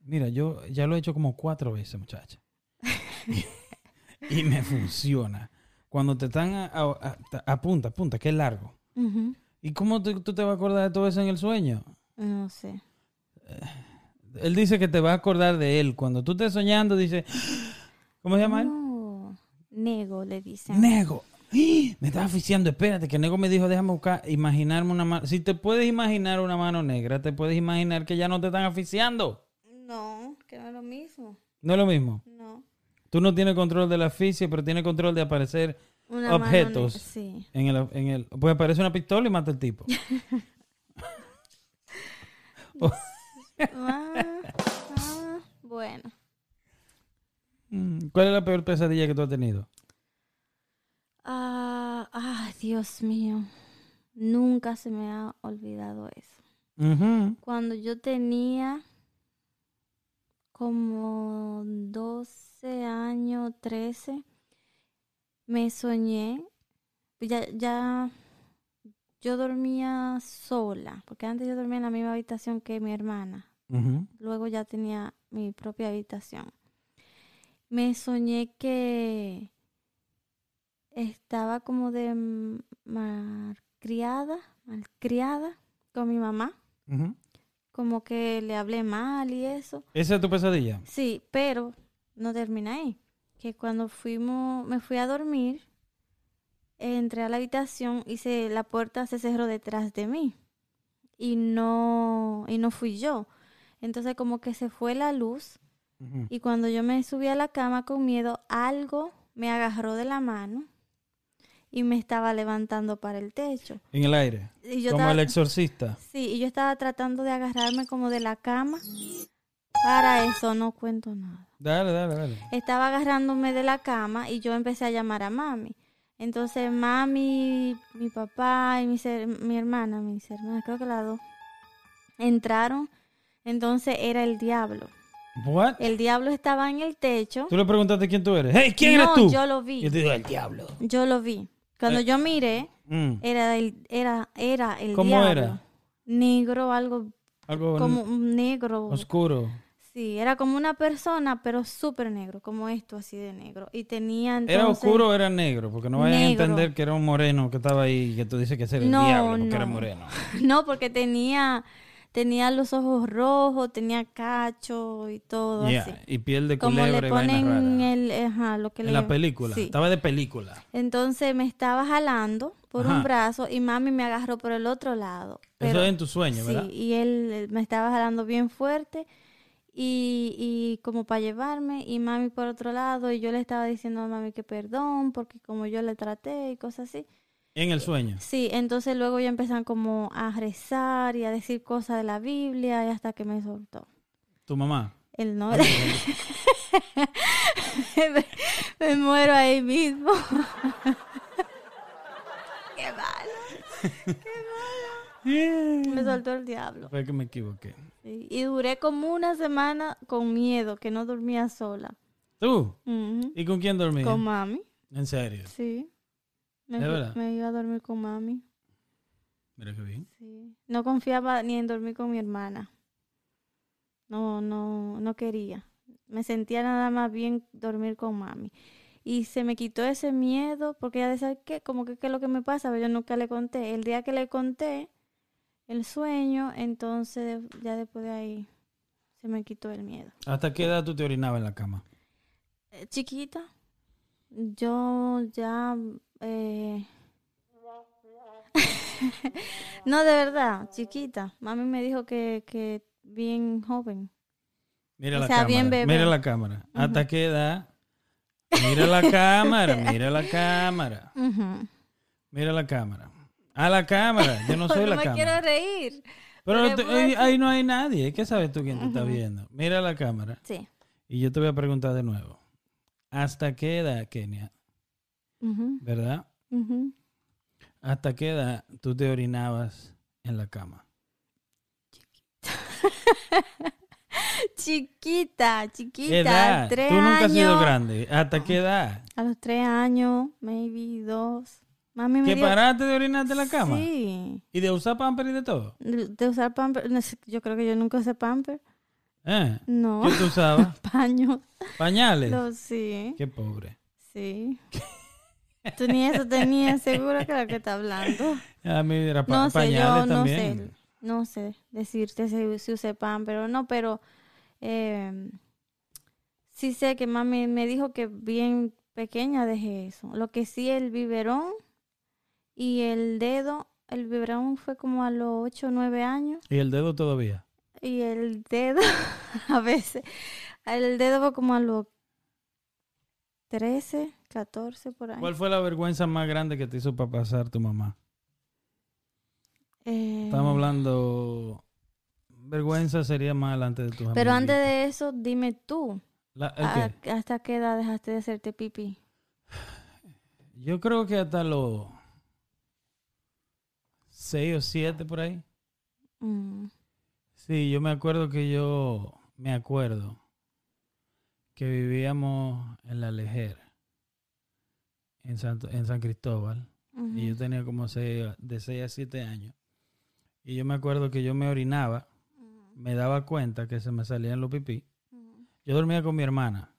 Mira, yo ya lo he hecho como cuatro veces, muchacha. y me funciona. Cuando te están a, a- a- a punta, que es largo. ¿Y cómo tú, tú te vas a acordar de todo eso en el sueño? No sé. Él dice que te vas a acordar de él. Cuando tú estés soñando, dice, ¿cómo se llama él? No. Nego, le dicen. Nego. ¡Ah! Me estaba oficiando, espérate, que Nego me dijo, déjame buscar, imaginarme una mano. Si te puedes imaginar una mano negra, te puedes imaginar que ya no te están aficiando. no, que no es lo mismo. No es lo mismo. No. Tú no tienes control de la asfixia, pero tienes control de aparecer Una Objetos. Sí. en el, en el... Pues aparece una pistola y mata al tipo. Ah, ah, bueno. Mm, ¿Cuál es la peor pesadilla que tú has tenido? Ah, ay, Dios mío. Nunca se me ha olvidado eso. Cuando yo tenía como 12 años, 13, me soñé. Ya, ya yo dormía sola, porque antes yo dormía en la misma habitación que mi hermana. Luego ya tenía mi propia habitación. Me soñé que estaba como de malcriada, malcriada con mi mamá. Como que le hablé mal y eso. ¿Esa es tu pesadilla? Sí, pero no termina ahí. Que cuando fuimos, me fui a dormir, entré a la habitación y se, la puerta se cerró detrás de mí. Y no, y no fui yo. Entonces como que se fue la luz y cuando yo me subí a la cama con miedo, algo me agarró de la mano y me estaba levantando para el techo. En el aire. Y yo Como estaba- el exorcista. Sí, y yo estaba tratando de agarrarme como de la cama. Para eso no cuento nada. Dale, dale, dale. Estaba agarrándome de la cama y yo empecé a llamar a mami. Entonces mami, mi papá y her- mi hermana, mis hermanas, creo que las dos, entraron. Entonces era el diablo. What? El diablo estaba en el techo. Tú le preguntaste quién tú eres. ¡Hey! ¿Quién no, eres tú? yo lo vi. yo te digo, el diablo. Yo lo vi. Cuando Eh. yo miré, Mm. era el, era, era el ¿Cómo diablo. era? Negro, algo Algo como negro. oscuro. Sí, era como una persona, pero súper negro, como esto, así de negro. Y tenía entonces... ¿Era oscuro o era negro? Porque no vayan a entender que era un moreno que estaba ahí y que tú dices que ese era el No, diablo porque era no. moreno. No, porque tenía, tenía los ojos rojos, tenía cacho y todo Yeah, así. Y piel de Como culebra le y vaina ponen rara. el, ajá, lo que En le... la película. Sí. Estaba de película. Entonces me estaba jalando por Ajá. un brazo y mami me agarró por el otro lado. Eso es en tu sueño, sí, ¿verdad? y él me estaba jalando bien fuerte y, y como para llevarme y mami por otro lado y yo le estaba diciendo a mami que perdón porque como yo le traté y cosas así. En el sueño. Sí, entonces luego ya empezaron como a rezar y a decir cosas de la Biblia y hasta que me soltó. Tu mamá. Él no. me, me muero ahí mismo. Qué malo. Me soltó el diablo. Fue que me equivoqué. Sí, Y duré como una semana con miedo, que no dormía sola. ¿Tú? ¿Y con quién dormías? Con mami, En serio. sí. Me, ¿De fui- verdad? me iba a dormir con mami. Mira qué bien. Sí. No confiaba ni en dormir con mi hermana. No, no, no quería. Me sentía nada más bien dormir con mami. Y se me quitó ese miedo porque ella decía, ¿qué? Como que qué es lo que me pasa, pero yo nunca le conté. El día que le conté el sueño, entonces ya después de ahí se me quitó el miedo. ¿Hasta qué edad tú te orinabas en la cama? Eh, Chiquita, yo ya... eh, no, de verdad, chiquita. Mami me dijo que, que bien joven. Mira O la sea, cámara. bien bebé. Mira la cámara. ¿Hasta qué edad? Mira la cámara, mira la cámara. Mira la cámara. A la cámara. Yo no soy no la me cámara. quiero reír. Pero te- ahí, no hay nadie. ¿Qué sabes tú quién te está viendo? Mira la cámara. Sí. Y yo te voy a preguntar de nuevo. ¿Hasta qué edad, Kenia? ¿Verdad? ¿Hasta qué edad tú te orinabas en la cama? Chiquita, chiquita. ¿Edad? Tres Tú nunca has sido años. grande. ¿Hasta qué edad? A los tres años, maybe dos. Mami me ¿Que dio... paraste de orinarte en la cama? Sí. ¿Y de usar pamper y de todo? De usar pamper. no sé, Yo creo que yo nunca usé pamper. ¿Eh? No. ¿Qué tú usabas? Paños. ¿Pañales? Lo, sí. Qué pobre. Sí. Tú ni eso tenías seguro que lo que está hablando. A mí era pa- No sé, pañales yo no también. sé. No sé decirte si, si usé pamper o no, pero eh, sí sé que mami me dijo que bien pequeña dejé eso. Lo que sí, el biberón y el dedo, el biberón fue como a los 8 o 9 años ¿Y el dedo todavía? y el dedo a veces, el dedo fue como a los 13, 14 por ahí. ¿Cuál fue la vergüenza más grande que te hizo para pasar tu mamá? Eh, Estamos hablando... Vergüenza sería más delante de tus Pero antes de eso, dime tú, La- ¿el ¿a- qué? ¿hasta qué edad dejaste de hacerte pipí? Yo creo que hasta los seis o siete por ahí. Mm, Sí, yo me acuerdo que yo me acuerdo que vivíamos en la Lejer, en, Santo, en San Cristóbal, y yo tenía como seis, de 6 a 7 años. Y yo me acuerdo que yo me orinaba, me daba cuenta que se me salían los pipí. Yo dormía con mi hermana.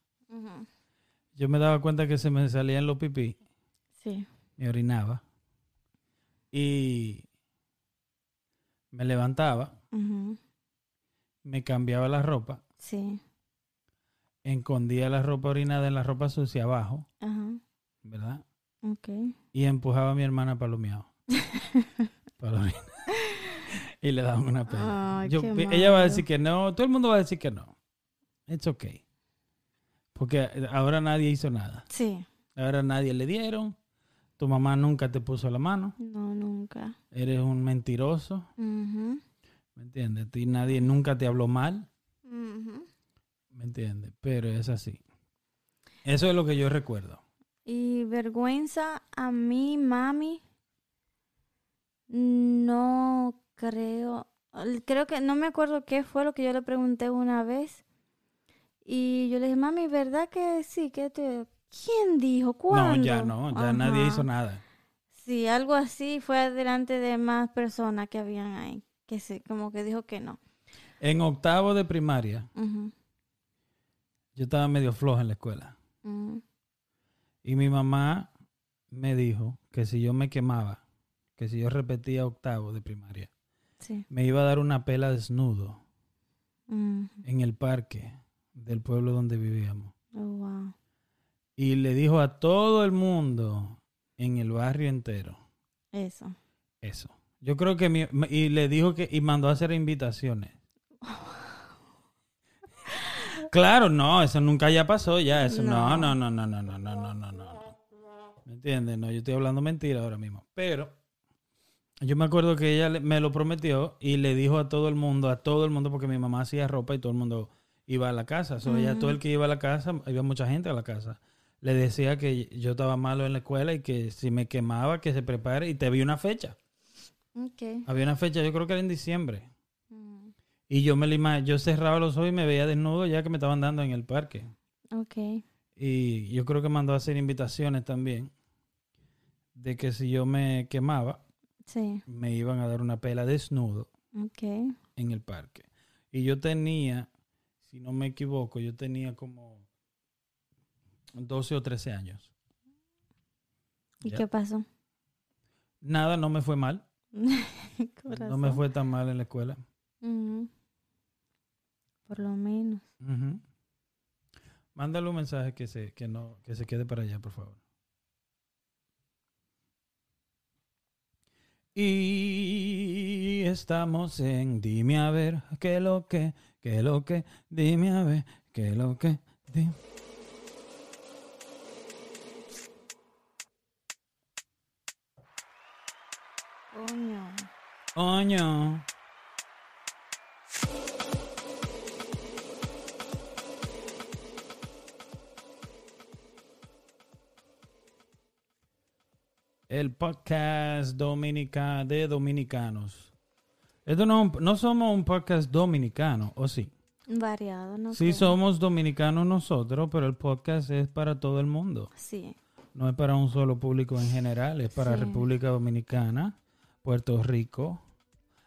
Yo me daba cuenta que se me salían los pipí, Sí. me orinaba. Y me levantaba, me cambiaba la ropa, Sí. escondía la ropa orinada en la ropa sucia abajo, Ajá. ¿verdad? Ok. Y empujaba a mi hermana orina. y le daban una pena. Ella va a decir que no, todo el mundo va a decir que no. It's okay. Porque ahora nadie hizo nada. Sí. Ahora nadie le dieron. Tu mamá nunca te puso la mano. No, nunca. Eres un mentiroso. ¿Me entiendes? Y nadie nunca te habló mal. ¿Me entiendes? Pero es así. Eso es lo que yo recuerdo. Y vergüenza a mí, mami, no creo. Creo que no me acuerdo qué fue lo que yo le pregunté una vez. Y yo le dije, mami, ¿verdad que sí? que te... ¿Quién dijo? ¿Cuándo? No, ya no. Ya nadie hizo nada. Sí, algo así fue delante de más personas que habían ahí. Que se, como que dijo que no. En octavo de primaria, yo estaba medio flojo en la escuela. Y mi mamá me dijo que si yo me quemaba, que si yo repetía octavo de primaria, Sí. me iba a dar una pela desnudo en el parque del pueblo donde vivíamos. Oh, wow. Y le dijo a todo el mundo en el barrio entero Eso. eso. Yo creo que mi- y le dijo que y mandó a hacer invitaciones. Claro, no, eso nunca ya pasó, ya eso no, no, no, no, no, no, no, no, no, no. ¿Me entiendes? No, yo estoy hablando mentira ahora mismo, pero yo me acuerdo que ella me lo prometió y le dijo a todo el mundo, a todo el mundo porque mi mamá hacía ropa y todo el mundo iba a la casa, so, ella, todo el que iba a la casa, había mucha gente a la casa. Le decía que yo estaba malo en la escuela y que si me quemaba que se prepare y te vi una fecha. Ok. Había una fecha, yo creo que era en diciembre. Mm, Y yo me la ima- yo cerraba los ojos y me veía desnudo ya que me estaban dando en el parque. Ok. Y yo creo que mandó a hacer invitaciones también de que si yo me quemaba, Sí. me iban a dar una pela desnudo Ok. en el parque. Y yo tenía, si no me equivoco, yo tenía como 12 o 13 años. ¿Y Ya. qué pasó? Nada, no me fue mal. No me fue tan mal en la escuela. Ujú. Por lo menos. Ujú. Mándale un mensaje que se, que no, que se quede para allá, por favor. Y estamos en Dime a ver, qué lo que, qué lo que, dime a ver, qué lo que, di- Coño. El podcast dominica de dominicanos. Esto no, no somos un podcast dominicano, ¿o sí? Variado, ¿no? Sí creo. somos dominicanos nosotros, pero el podcast es para todo el mundo. Sí. No es para un solo público en general, es para Sí. República Dominicana, Puerto Rico.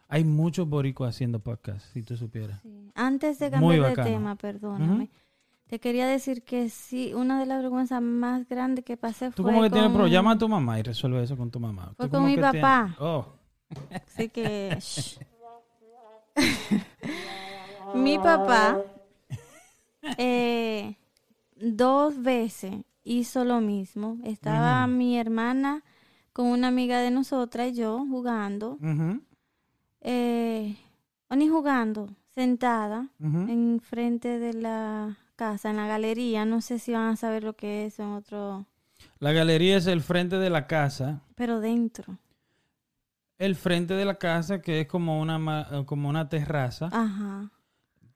Hay muchos boricuas haciendo podcast, si tú supieras. sí. Antes de cambiar de tema, perdóname. Te quería decir que sí, una de las vergüenzas más grandes que pasé Tú fue como que tienes problema, llama a tu mamá y resuelve eso con tu mamá. Fue Tú con mi tienes- papá. Oh, Así que... Mi papá eh, dos veces hizo lo mismo. Estaba mi hermana con una amiga de nosotras y yo jugando. Eh, o ni jugando, sentada en frente de la casa, en la galería. No sé si van a saber lo que es en otro... La galería es el frente de la casa. Pero dentro. El frente de la casa que es como una, como una terraza, Ajá,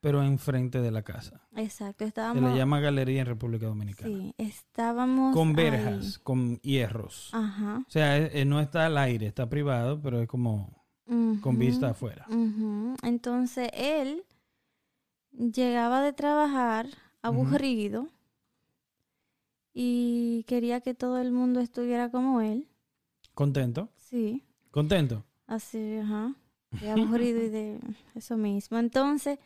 pero enfrente de la casa. exacto. Se Estábamos... le llama galería en República Dominicana. Sí, estábamos Con ahí. verjas, con hierros. Ajá. O sea, eh, eh, no está al aire, está privado, pero es como con vista afuera. Entonces él llegaba de trabajar aburrido y quería que todo el mundo estuviera como él. ¿Contento? Sí, ¿Contento? así, ajá. De aburrido y de eso mismo. Entonces,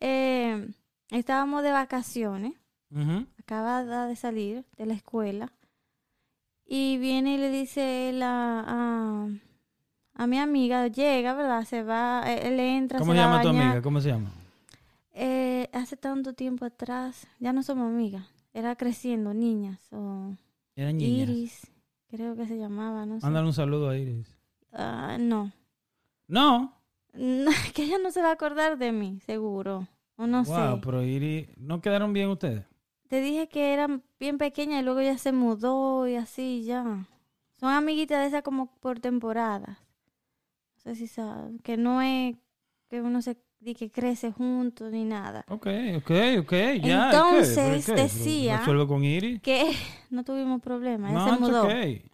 eh, estábamos de vacaciones. Ujú. acaba de salir de la escuela y viene y le dice él a, a, a mi amiga, llega, ¿verdad? Se va, eh, él entra, ¿Cómo se se va a llama tu amiga? ¿Cómo se llama? Eh, hace tanto tiempo atrás, ya no somos amigas, era creciendo, niñas, o Era niña. Iris, creo que se llamaba, no sé. Mándale un saludo a Iris. Ah, no. No. No, que ella no se va a acordar de mí, seguro. O no wow, sé. pero Iris, ¿no quedaron bien ustedes? Te dije que era bien pequeña y luego ya se mudó y así ya. Son amiguitas de esas como por temporadas. No sé si saben. Que no es que uno se di que crece juntos ni nada. Ok, ok, ok, ya. Entonces, decía- ¿Resuelve con Iris? Que no tuvimos problema. Ella No, se mudó. okay.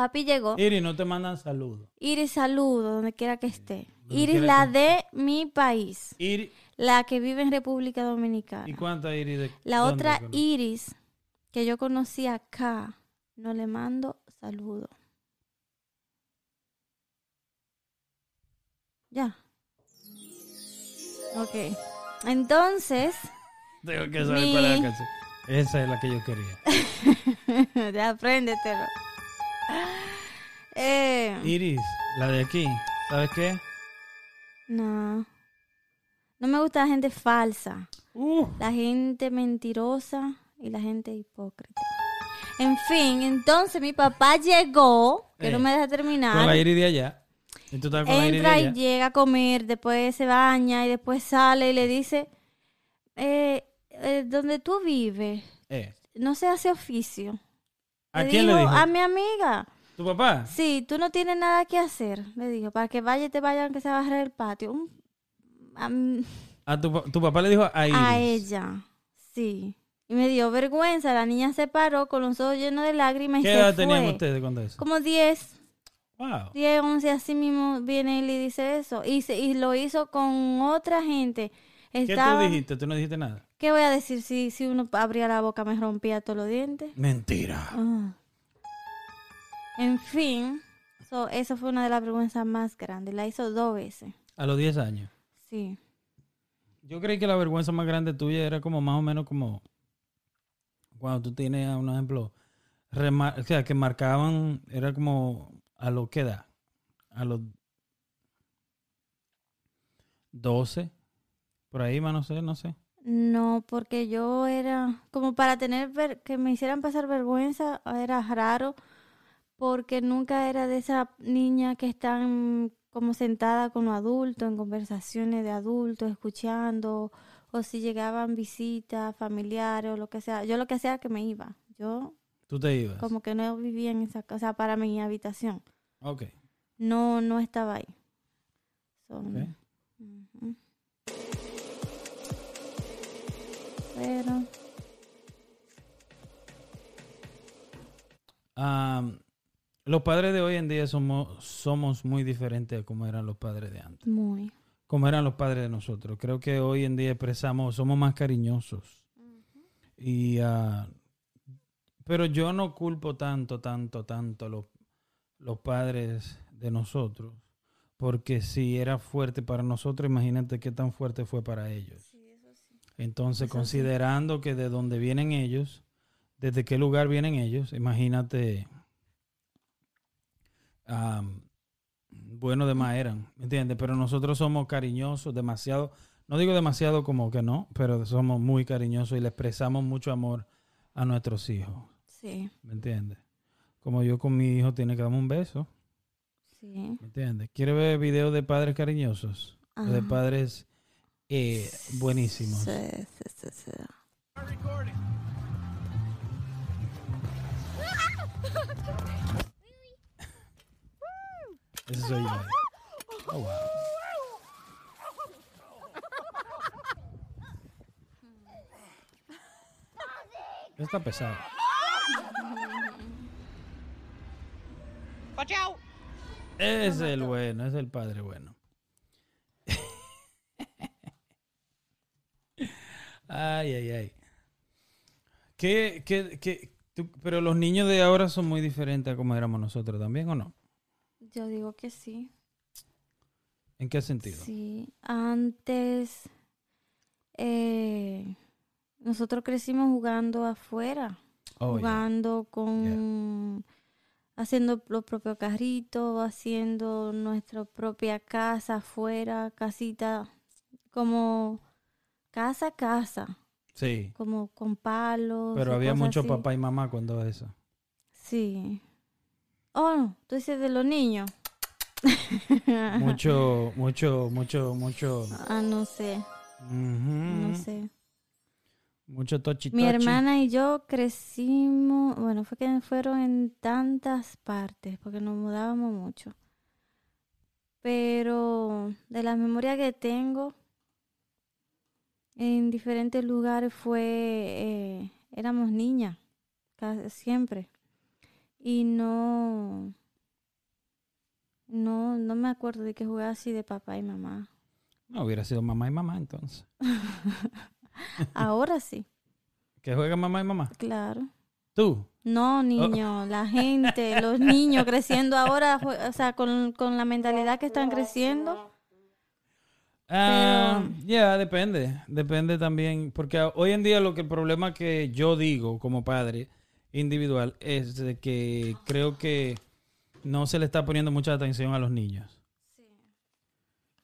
Papi llegó. Iris, no te mandan saludos. Iris, saludo donde quiera que esté. Donde Iris, la que- de mi país. Iris, La que vive en República Dominicana. ¿y cuántas Iris de La otra? Iris que yo conocí acá, no le mando saludo. Ya. Ok. Entonces, Tengo que saber Mi- cuál es la canción. Esa es la que yo quería. ya apréndetelo. Eh, Iris, la de aquí. ¿Sabes qué? no. No me gusta la gente falsa. Uh, la gente mentirosa y la gente hipócrita. En fin, entonces mi papá llegó, que Eh, no me deja con la terminar. Iris de allá. Y tú estás con la Iris de Entra y allá. llega a comer, después se baña y después sale y le dice, eh, eh, donde tú vives, Eh, no se hace oficio. ¿A Le quién le dijo? A mi amiga. ¿Tu papá? Sí, tú no tienes nada que hacer, le dijo, para que vaya y te vayan que se va a barrer el patio. A, tu, tu papá le dijo a Iris. a ella, sí. Y me dio vergüenza, la niña se paró con los ojos llenos de lágrimas y ¿Qué se edad fue. tenían ustedes cuando eso? Como 10, Wow. 10, 11, así mismo viene y dice eso. Y, se- y lo hizo con otra gente. ¿Qué tú dijiste? ¿Tú no dijiste nada? ¿Qué voy a decir si, si uno abría la boca me rompía todos los dientes? Mentira. Ah. En fin, so, eso fue una de las vergüenzas más grandes. La hizo dos veces. A los 10 años. Sí. Yo creí que la vergüenza más grande tuya era como más o menos como cuando tú tienes, un ejemplo, remar- o sea, que marcaban, era como a lo que da, a los 12, por ahí más no sé, no sé. No, porque yo era como para tener ver, que me hicieran pasar vergüenza, era raro, porque nunca era de esa niña que están como sentada con los adultos, en conversaciones de adultos, escuchando, o si llegaban visitas familiares o lo que sea. Yo lo que hacía era que me iba. Yo Tú te ibas. como que no vivía en esa casa para mi habitación. Ok. No, no estaba ahí. So. Pero los padres de hoy en día somos, somos muy diferentes a como eran los padres de antes. muy. Como eran los padres de nosotros. Creo que hoy en día expresamos, somos más cariñosos. Y, ah, pero yo no culpo tanto, tanto, tanto a los, los padres de nosotros. Porque si era fuerte para nosotros, imagínate qué tan fuerte fue para ellos. Entonces, considerando que de dónde vienen ellos, desde qué lugar vienen ellos, imagínate, am, bueno de más eran, ¿me entiendes? Pero nosotros somos cariñosos, demasiado, no digo demasiado como que no, pero somos muy cariñosos y le expresamos mucho amor a nuestros hijos, Sí, ¿me entiendes? Como yo con mi hijo tiene que darme un beso, sí. ¿me entiendes? ¿Quiere ver videos de padres cariñosos? O de padres eh, buenísimos. Sí, sí, sí, sí. Ese soy yo. Oh, wow. Está pesado. Es el bueno, es el padre bueno. Ay, ay, ay. ¿Qué, qué, qué, tú- pero los niños de ahora son muy diferentes a como éramos nosotros también, ¿o no? Yo digo que sí. ¿En qué sentido? Sí, antes eh, nosotros crecimos jugando afuera, Oh, jugando con, haciendo los propios carritos, haciendo nuestra propia casa afuera, casita, como casa a casa, Sí, como con palos. pero había mucho así. papá y mamá cuando eso. Sí. Oh, tú dices de los niños. Mucho, mucho, mucho, mucho. Ah, no sé, no sé. Mucho tochi Mi tochi. hermana y yo crecimos, bueno, fue que fueron en tantas partes, porque nos mudábamos mucho. Pero de las memorias que tengo, en diferentes lugares fue, eh, éramos niñas, ca- siempre. Y no, no, no me acuerdo de que jugué así de papá y mamá. No, hubiera sido mamá y mamá entonces. Ahora sí, ¿Que juegan mamá y mamá? claro. ¿Tú? No, niño, la gente, los niños creciendo ahora, o sea, con, con la mentalidad que están creciendo. Ah, ya, depende. Depende también. Porque hoy en día lo que el problema que yo digo como padre individual es de que creo que no se le está poniendo mucha atención a los niños.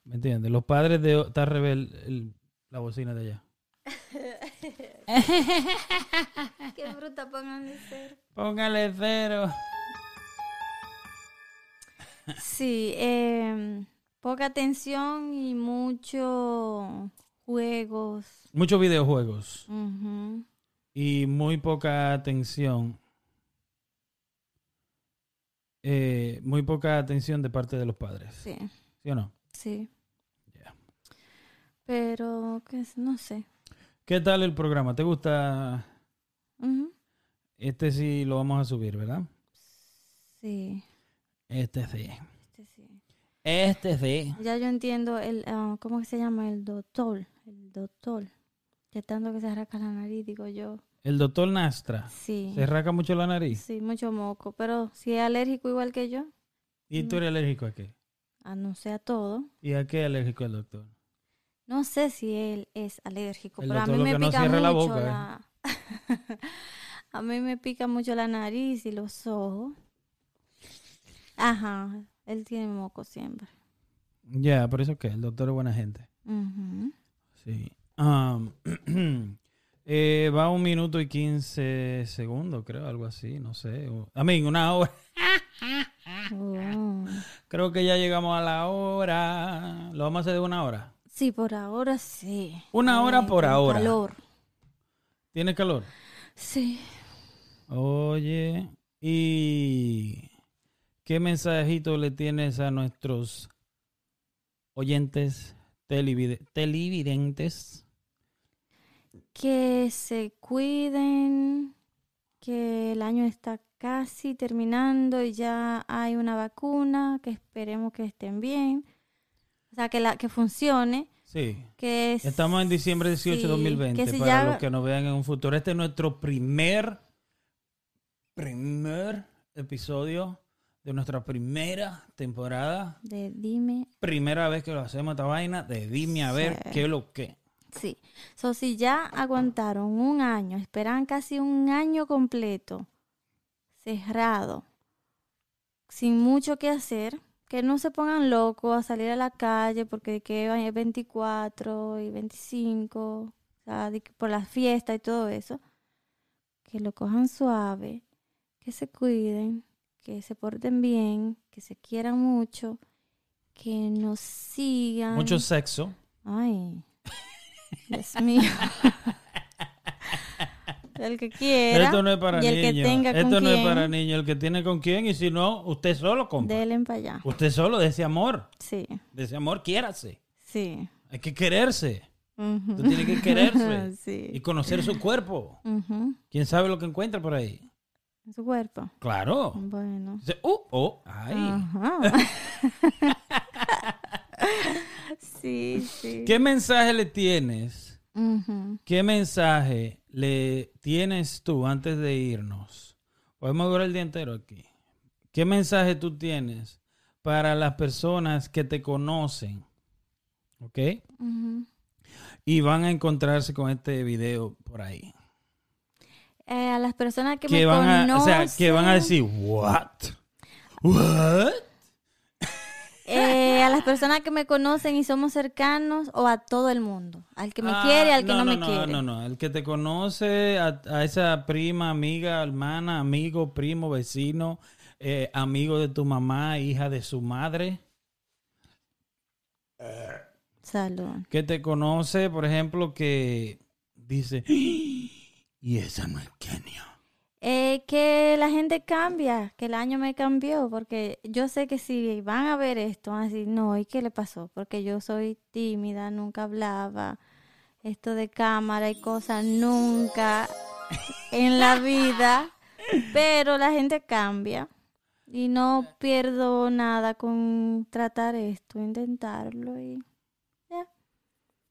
¿Me entiendes? Los padres de... Está rebel el- la bocina de allá. Qué bruta pongan de ser. Póngale cero. Sí, eh, poca atención y mucho juegos. Muchos videojuegos. Y muy poca atención. Eh, muy poca atención de parte de los padres. Sí, ¿Sí o no? sí. Pero, qué es? no sé. ¿Qué tal el programa? ¿Te gusta? Este sí lo vamos a subir, ¿verdad? Sí. este sí. Este sí. Ya yo entiendo el, ah, ¿cómo que se llama? El doctor, el doctor. De tanto que se arranca la nariz, digo yo. El doctor Nastra. Sí, ¿Se rasca mucho la nariz? sí, mucho moco. Pero si es alérgico igual que yo, ¿Y tú eres alérgico a qué? a no sé a todo. ¿Y a qué alérgico el doctor? No sé si él es alérgico, El pero a mí me que no pica la mucho boca, ¿eh? la... a mí me pica mucho la nariz y los ojos. Ajá, él tiene moco siempre. Ya, por eso que el doctor es buena gente. Sí. Um, eh, va un minuto y 15 segundos, creo, algo así, no sé. A mí, una hora. Creo que ya llegamos a la hora. ¿Lo vamos a hacer de una hora? Sí, por ahora sí. Una hora por ahora. calor. ¿Tiene calor? Sí. Oye, ¿y qué mensajito le tienes a nuestros oyentes televide- televidentes? Que se cuiden, que el año está casi terminando y ya hay una vacuna, que esperemos que estén bien. O sea, que, la, que funcione. Sí. Que es- Estamos en diciembre 18 de sí, 2020 que si para ya- los que nos vean en un futuro. Este es nuestro primer, primer episodio de nuestra primera temporada. de dime Primera vez que lo hacemos esta vaina de dime a ver Sí. qué es lo que. Sí. So, si ya aguantaron un año, esperan casi un año completo, cerrado, sin mucho que hacer, que no se pongan locos a salir a la calle porque que hay 24 y 25, o sea, de que por la fiesta y todo eso, que lo cojan suave, que se cuiden, que se porten bien, que se quieran mucho, que nos sigan. Mucho sexo. Ay, Dios mío. El que quiera. Esto no es para y el que niños. tenga con Esto no es para niños. El que tiene con quién y si no, usted solo compra. Delen para allá. Usted solo de ese amor. Sí, De ese amor, quiérase. sí. Hay que quererse. Ujú. Usted tiene que quererse. y sí. conocer su cuerpo. Ujú. ¿Quién sabe lo que encuentra por ahí? En su cuerpo. Claro. Bueno. Uh, oh, ay. Ajá. sí, sí. ¿Qué mensaje le tienes? ¿Qué mensaje le tienes tú antes de irnos? Podemos durar el día entero aquí. ¿Qué mensaje tú tienes para las personas que te conocen? ¿Ok? Ujú. Y van a encontrarse con este video por ahí. Eh, a las personas que, Que me van, a, o conocen. sea, que van a decir, ¿what? ¿What? eh, a las personas que me conocen y somos cercanos o a todo el mundo. Al que me Ah, quiere, al que no, me no, quiere. No, no, el que te conoce, a, a esa prima, amiga, hermana, amigo, primo, vecino, eh, amigo de tu mamá, hija de su madre, Salud. que te conoce, por ejemplo, que dice, y esa Kenia. Eh, que la gente cambia, que el año me cambió, porque yo sé que si van a ver esto, van a decir, no, ¿y qué le pasó? Porque yo soy tímida, nunca hablaba, esto de cámara y cosas, nunca en la vida, pero la gente cambia y no pierdo nada con tratar esto, intentarlo y.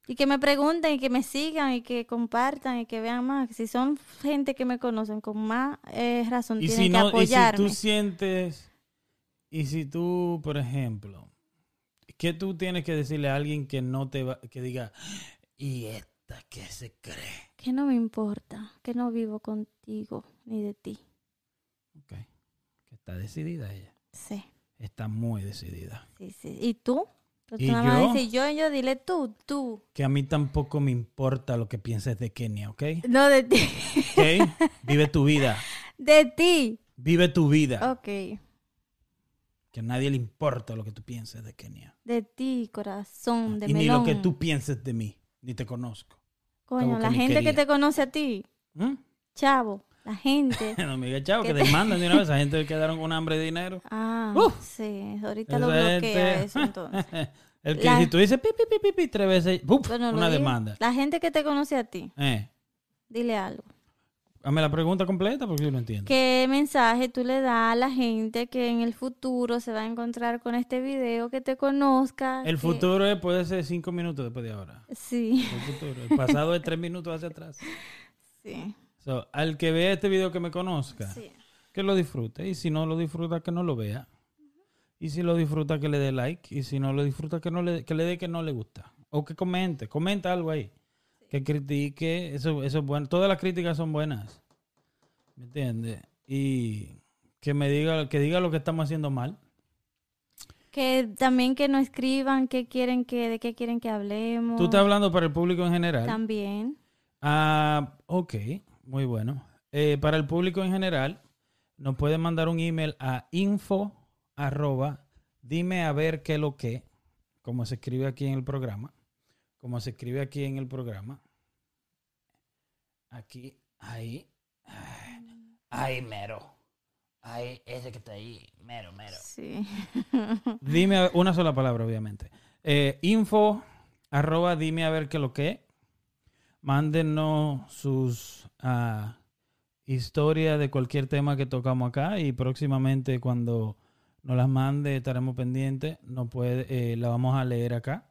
Y que me pregunten y que me sigan y que compartan y que vean más. Si son gente que me conocen con más eh, razón, Y tienen si, que no, y si apoyarme. tú sientes, y si tú, por ejemplo, ¿qué tú tienes que decirle a alguien que no te va, que diga, y esta que se cree? Que no me importa, que no vivo contigo ni de ti. Ok. Que está decidida ella. Sí, Está muy decidida. sí, sí. ¿Y tú? Tú ¿Y nada más yo? dices yo, yo, dile tú, tú. Que a mí tampoco me importa lo que pienses de Kenia, ¿ok? No de ti. ¿Ok? Vive tu vida. de ti. Vive tu vida. Ok. Que a nadie le importa lo que tú pienses de Kenia. De ti, corazón, de y ni lo que tú pienses de mí. Ni te conozco. Coño, como la gente quería. que te conoce a ti, ¿Mm? chavo, la gente. No me digas, chavo, que ¿Qué te- demandan de una vez. Esa gente quedaron con hambre de dinero. Ah, Uh. sí, ahorita lo bloquea gente- eso entonces. El que La- si tú dices pi, pi, pi, pi, tres veces, ¡puf! Bueno, una digo. demanda. La gente que te conoce a ti, Eh, dile algo. hazme la pregunta completa porque yo no entiendo. ¿Qué mensaje tú le das a la gente que en el futuro se va a encontrar con este video, que te conozca? El que- futuro puede ser cinco minutos después de ahora. Sí, El futuro. El pasado es tres minutos hacia atrás. sí, So, al que vea este video que me conozca, sí. que lo disfrute. Y si no lo disfruta, que no lo vea. Y si lo disfruta, que le dé like. Y si no lo disfruta, que, no le, que le dé que no le gusta. O que comente. Comenta algo ahí. Que critique. Eso, eso es bueno. Todas las críticas son buenas. ¿Me entiendes? Y que me diga, que diga lo que estamos haciendo mal. Que también que nos escriban qué quieren que, de qué quieren que hablemos. Tú estás hablando para el público en general. También. Ah, ok, muy bueno. Eh, para el público en general, nos pueden mandar un email a info arroba dime a ver qué lo que, como se escribe aquí en el programa, como se escribe aquí en el programa. Aquí, ahí, ahí mero. Ahí, ese que está ahí, mero, mero. Sí. Dime una sola palabra, obviamente. Eh, info arroba dime a ver qué lo que. Mándenos sus ah, historias de cualquier tema que tocamos acá y próximamente cuando nos las mande estaremos pendientes. No puede, eh, la vamos a leer acá.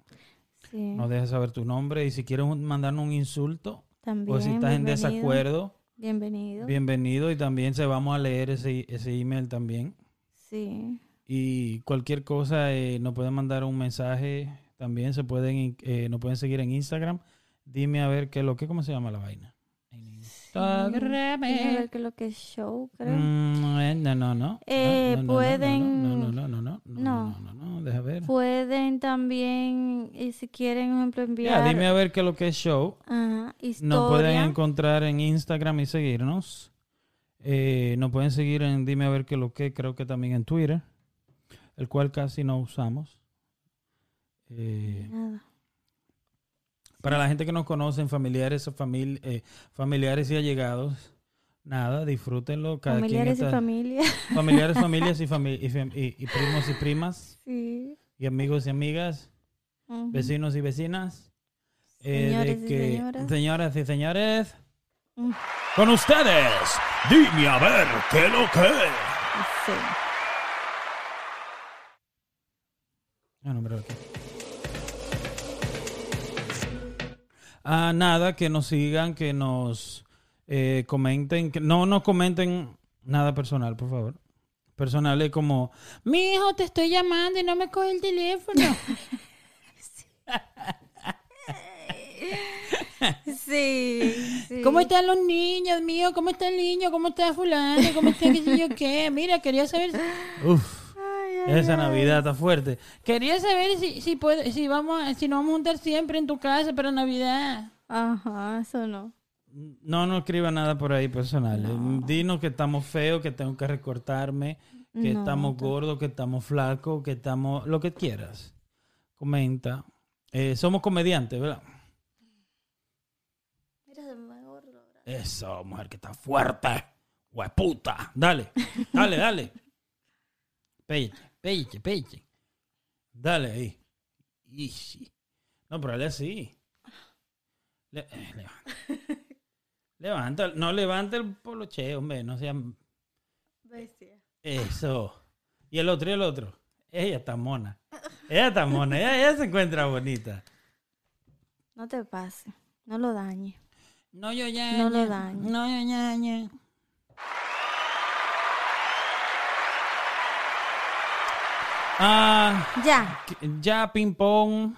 sí. Nos deja saber tu nombre y si quieres mandarnos un insulto También. o si estás en desacuerdo, Bienvenido. bienvenido y también se vamos a leer ese, ese email también. Sí. Y cualquier cosa, eh, nos pueden mandar un mensaje. También se pueden, eh, nos pueden seguir en Instagram. Dime a ver qué es lo que, ¿cómo se llama la vaina? En Instagram. Déjame ver qué es lo que es show, creo. Mm, eh, no, no, no. Eh, no, no, no, pueden- No, no, no, no, no, no, No. no, deja ver. Pueden también, y si quieren, por ejemplo, Ya, enviar dime a ver qué es lo que es show. ajá, historia. Nos pueden encontrar en Instagram y seguirnos. Eh, nos pueden seguir en Dime a ver qué es lo que, creo que también en Twitter, el cual casi no usamos. Eh, Nada. Para la gente que nos conocen, familiares, o famil- eh, familiares y allegados, nada, disfrútenlo. Cada Familiares y quien está- familias. familiares, familias y, fami- y fam- y- y primos y primas, Sí. y amigos y amigas, vecinos y vecinas. eh, Señores de y señoras. señoras y señores, Mm. con ustedes, dime a ver qué lo que. Sí. Ah, no, pero aquí. Ah, nada, que nos sigan, que nos eh, comenten, que no nos comenten nada personal, por favor. Personal es como, Mi hijo, te estoy llamando y no me coge el teléfono. Sí. sí. ¿Cómo están los niños, mío? ¿Cómo está el niño? ¿Cómo está fulano? ¿Cómo está qué sé yo qué? Mira, quería saber... uff, Ay, ay, esa Navidad está fuerte. Quería saber si, si, puede, si, vamos, a- si nos vamos a juntar siempre en tu casa para Navidad. Ajá, eso no. No nos escriba nada por ahí personal. Eh, Dinos que estamos feos, que tengo que recortarme, que No, estamos gordos, que estamos flacos, que estamos... Lo que quieras. Comenta. Eh, somos comediantes, ¿verdad? Eso, mujer que está fuerte. Hueputa. Dale, dale, dale. Peche, peche, peche. Dale ahí. Ishi. No, pero dale así. Le- eh, levanta. levanta. No levanta el poloche, hombre. No sea. Bestia. Eso. Y el otro, y el otro. Ella está mona. Ella está mona. Ella, ella se encuentra bonita. No te pase. No lo dañe. No, yo ya. No lo ya. dañes. No, yo ya, Ah, Ya. ya ping pong.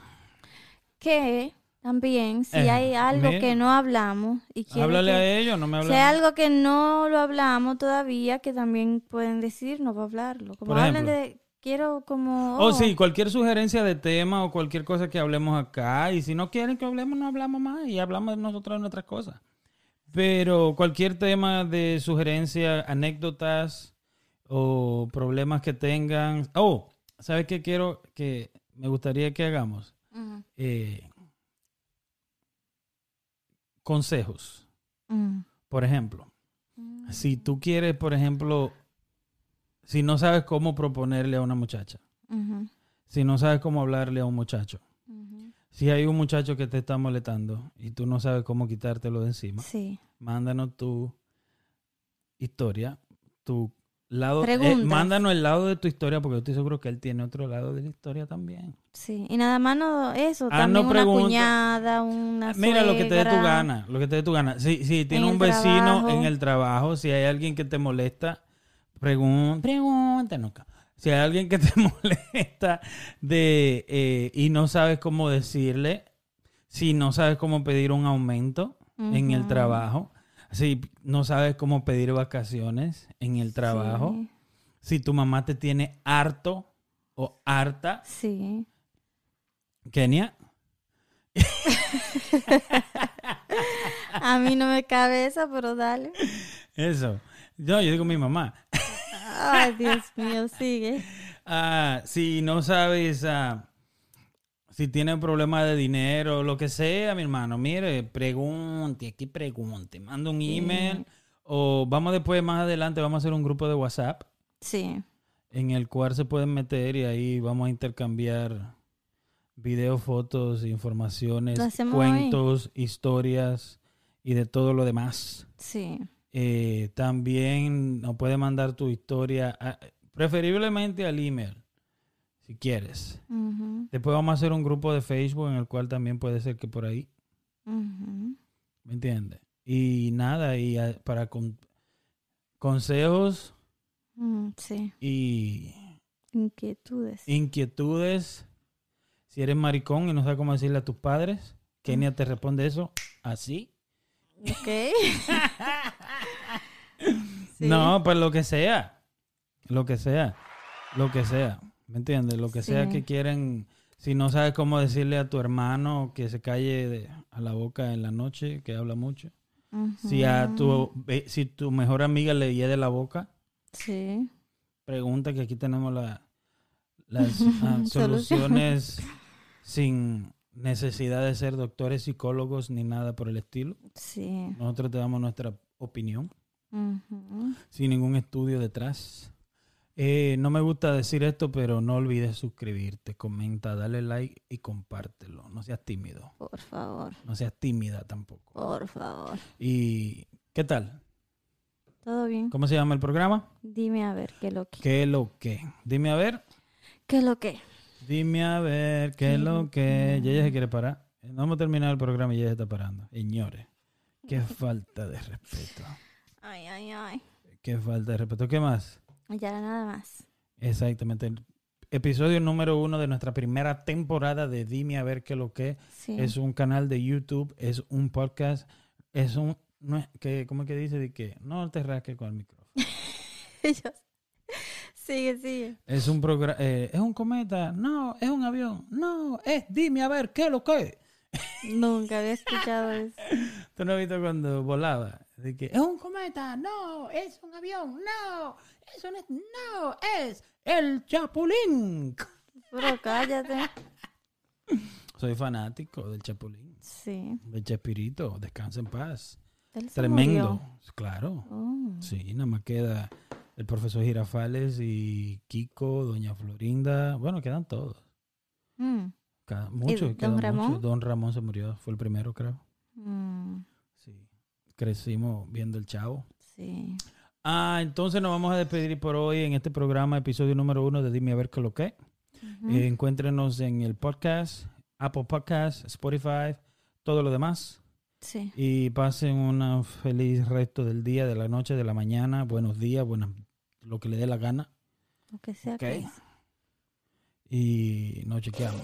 Que también, si Eh, hay algo mira. que no hablamos y Háblale que- a ellos, no me Si hablan. hay algo que no lo hablamos todavía, que también pueden decirnos para hablarlo. Como Por hablen de, quiero como... Oh, sí, cualquier sugerencia de tema o cualquier cosa que hablemos acá. Y si no quieren que hablemos, no hablamos más y hablamos nosotros de nuestras cosas. Pero cualquier tema de sugerencia, anécdotas o problemas que tengan. Oh, ¿sabes qué quiero que me gustaría que hagamos? Eh, consejos. ujú, Por ejemplo, ujú. si tú quieres, por ejemplo, si no sabes cómo proponerle a una muchacha, si no sabes cómo hablarle a un muchacho, si hay un muchacho que te está molestando y tú no sabes cómo quitártelo de encima, Sí. mándanos tu historia, tu lado, eh, mándanos el lado de tu historia porque yo estoy seguro que él tiene otro lado de la historia también. Sí, y nada más no eso, Ah, también no una cuñada, una Mira lo que te dé tu gana, lo que te dé tu gana. Si, si tiene En un vecino trabajo. en el trabajo, si hay alguien que te molesta, pregunta, pregúntanos. Si hay alguien que te molesta de eh, y no sabes cómo decirle, si no sabes cómo pedir un aumento en el trabajo, si no sabes cómo pedir vacaciones en el trabajo, Sí. si tu mamá te tiene harto o harta. Sí. Kenia. A mí no me cabe esa, pero dale. Eso. No, yo digo mi mamá. Ay, Dios mío, sigue. Ah, si no sabes ah, si tiene problema de dinero lo que sea, mi hermano, mire, pregunte, aquí pregunte, manda un email o vamos después, más adelante, vamos a hacer un grupo de WhatsApp Sí. en el cual se pueden meter y ahí vamos a intercambiar videos, fotos, informaciones, cuentos, historias y de todo lo demás. Sí. Eh, también nos puede mandar tu historia, a- preferiblemente al email, si quieres. Después vamos a hacer un grupo de Facebook en el cual también puede ser que por ahí. ¿me entiendes? Y nada, y para con- consejos Mm, sí. y Inquietudes. inquietudes, si eres maricón y no sabes cómo decirle a tus padres, Kenia te responde eso así. Ok. Sí. No, pues lo que sea. Lo que sea. Lo que sea. ¿Me entiendes? Lo que sea que quieren. Si no sabes cómo decirle a tu hermano que se calle de- a la boca en la noche, que habla mucho. Si a tu, ve- si tu mejor amiga le hiede la boca, Sí. pregunta que aquí tenemos la, las ah, soluciones sin necesidad de ser doctores, psicólogos ni nada por el estilo. Sí. Nosotros te damos nuestra opinión. Sin ningún estudio detrás. Eh, no me gusta decir esto, pero no olvides suscribirte, comenta, dale like y compártelo. No seas tímido, Por favor. no seas tímida tampoco. Por favor. ¿Y qué tal? ¿Todo bien? ¿Cómo se llama el programa? Dime a ver qué lo que. ¿Qué lo que? Dime a ver, ¿Qué lo que? dime a ver, ¿qué lo que? Ya ella se quiere parar. No hemos terminado el programa y ella se está parando. Señores, qué falta de respeto. Ay, ay, ay. Qué falta de respeto. ¿Qué más? Ya nada más. Exactamente. El episodio número uno de nuestra primera temporada de Dime a ver qué lo que Sí. es un canal de YouTube, es un podcast, es un no es que ¿cómo es que dice de que no te rasques con el micrófono? Ellos- Sigue, sigue. Es un programa es un cometa, no, es un avión, no, es dime a ver qué lo que. Nunca había escuchado eso. ¿Tú no has visto cuando volaba? De que Es un cometa, no, es un avión, no, eso no es, no, es el chapulín. Pero cállate. soy fanático del Chapulín, Sí. del Chespirito, descansa en paz. Él se Tremendo, murió. claro. Oh. Sí, nada más queda el profesor Girafales y Kiko, doña Florinda. Bueno, quedan todos. Mm, Cada- muchos, don quedan muchos. Ramón? Don Ramón se murió, fue el primero, creo. mm, Sí. Crecimos viendo el chavo. sí. Ah, entonces nos vamos a despedir por hoy en este programa, episodio número uno de Dime a ver qué lo que. Ujú. Eh, encuéntrenos en el podcast, Apple Podcast, Spotify, todo lo demás. Sí. Y pasen un feliz resto del día, de la noche, de la mañana. Buenos días, buenas, lo que le dé la gana. Lo que sea Ok. que es. Y nos chequeamos.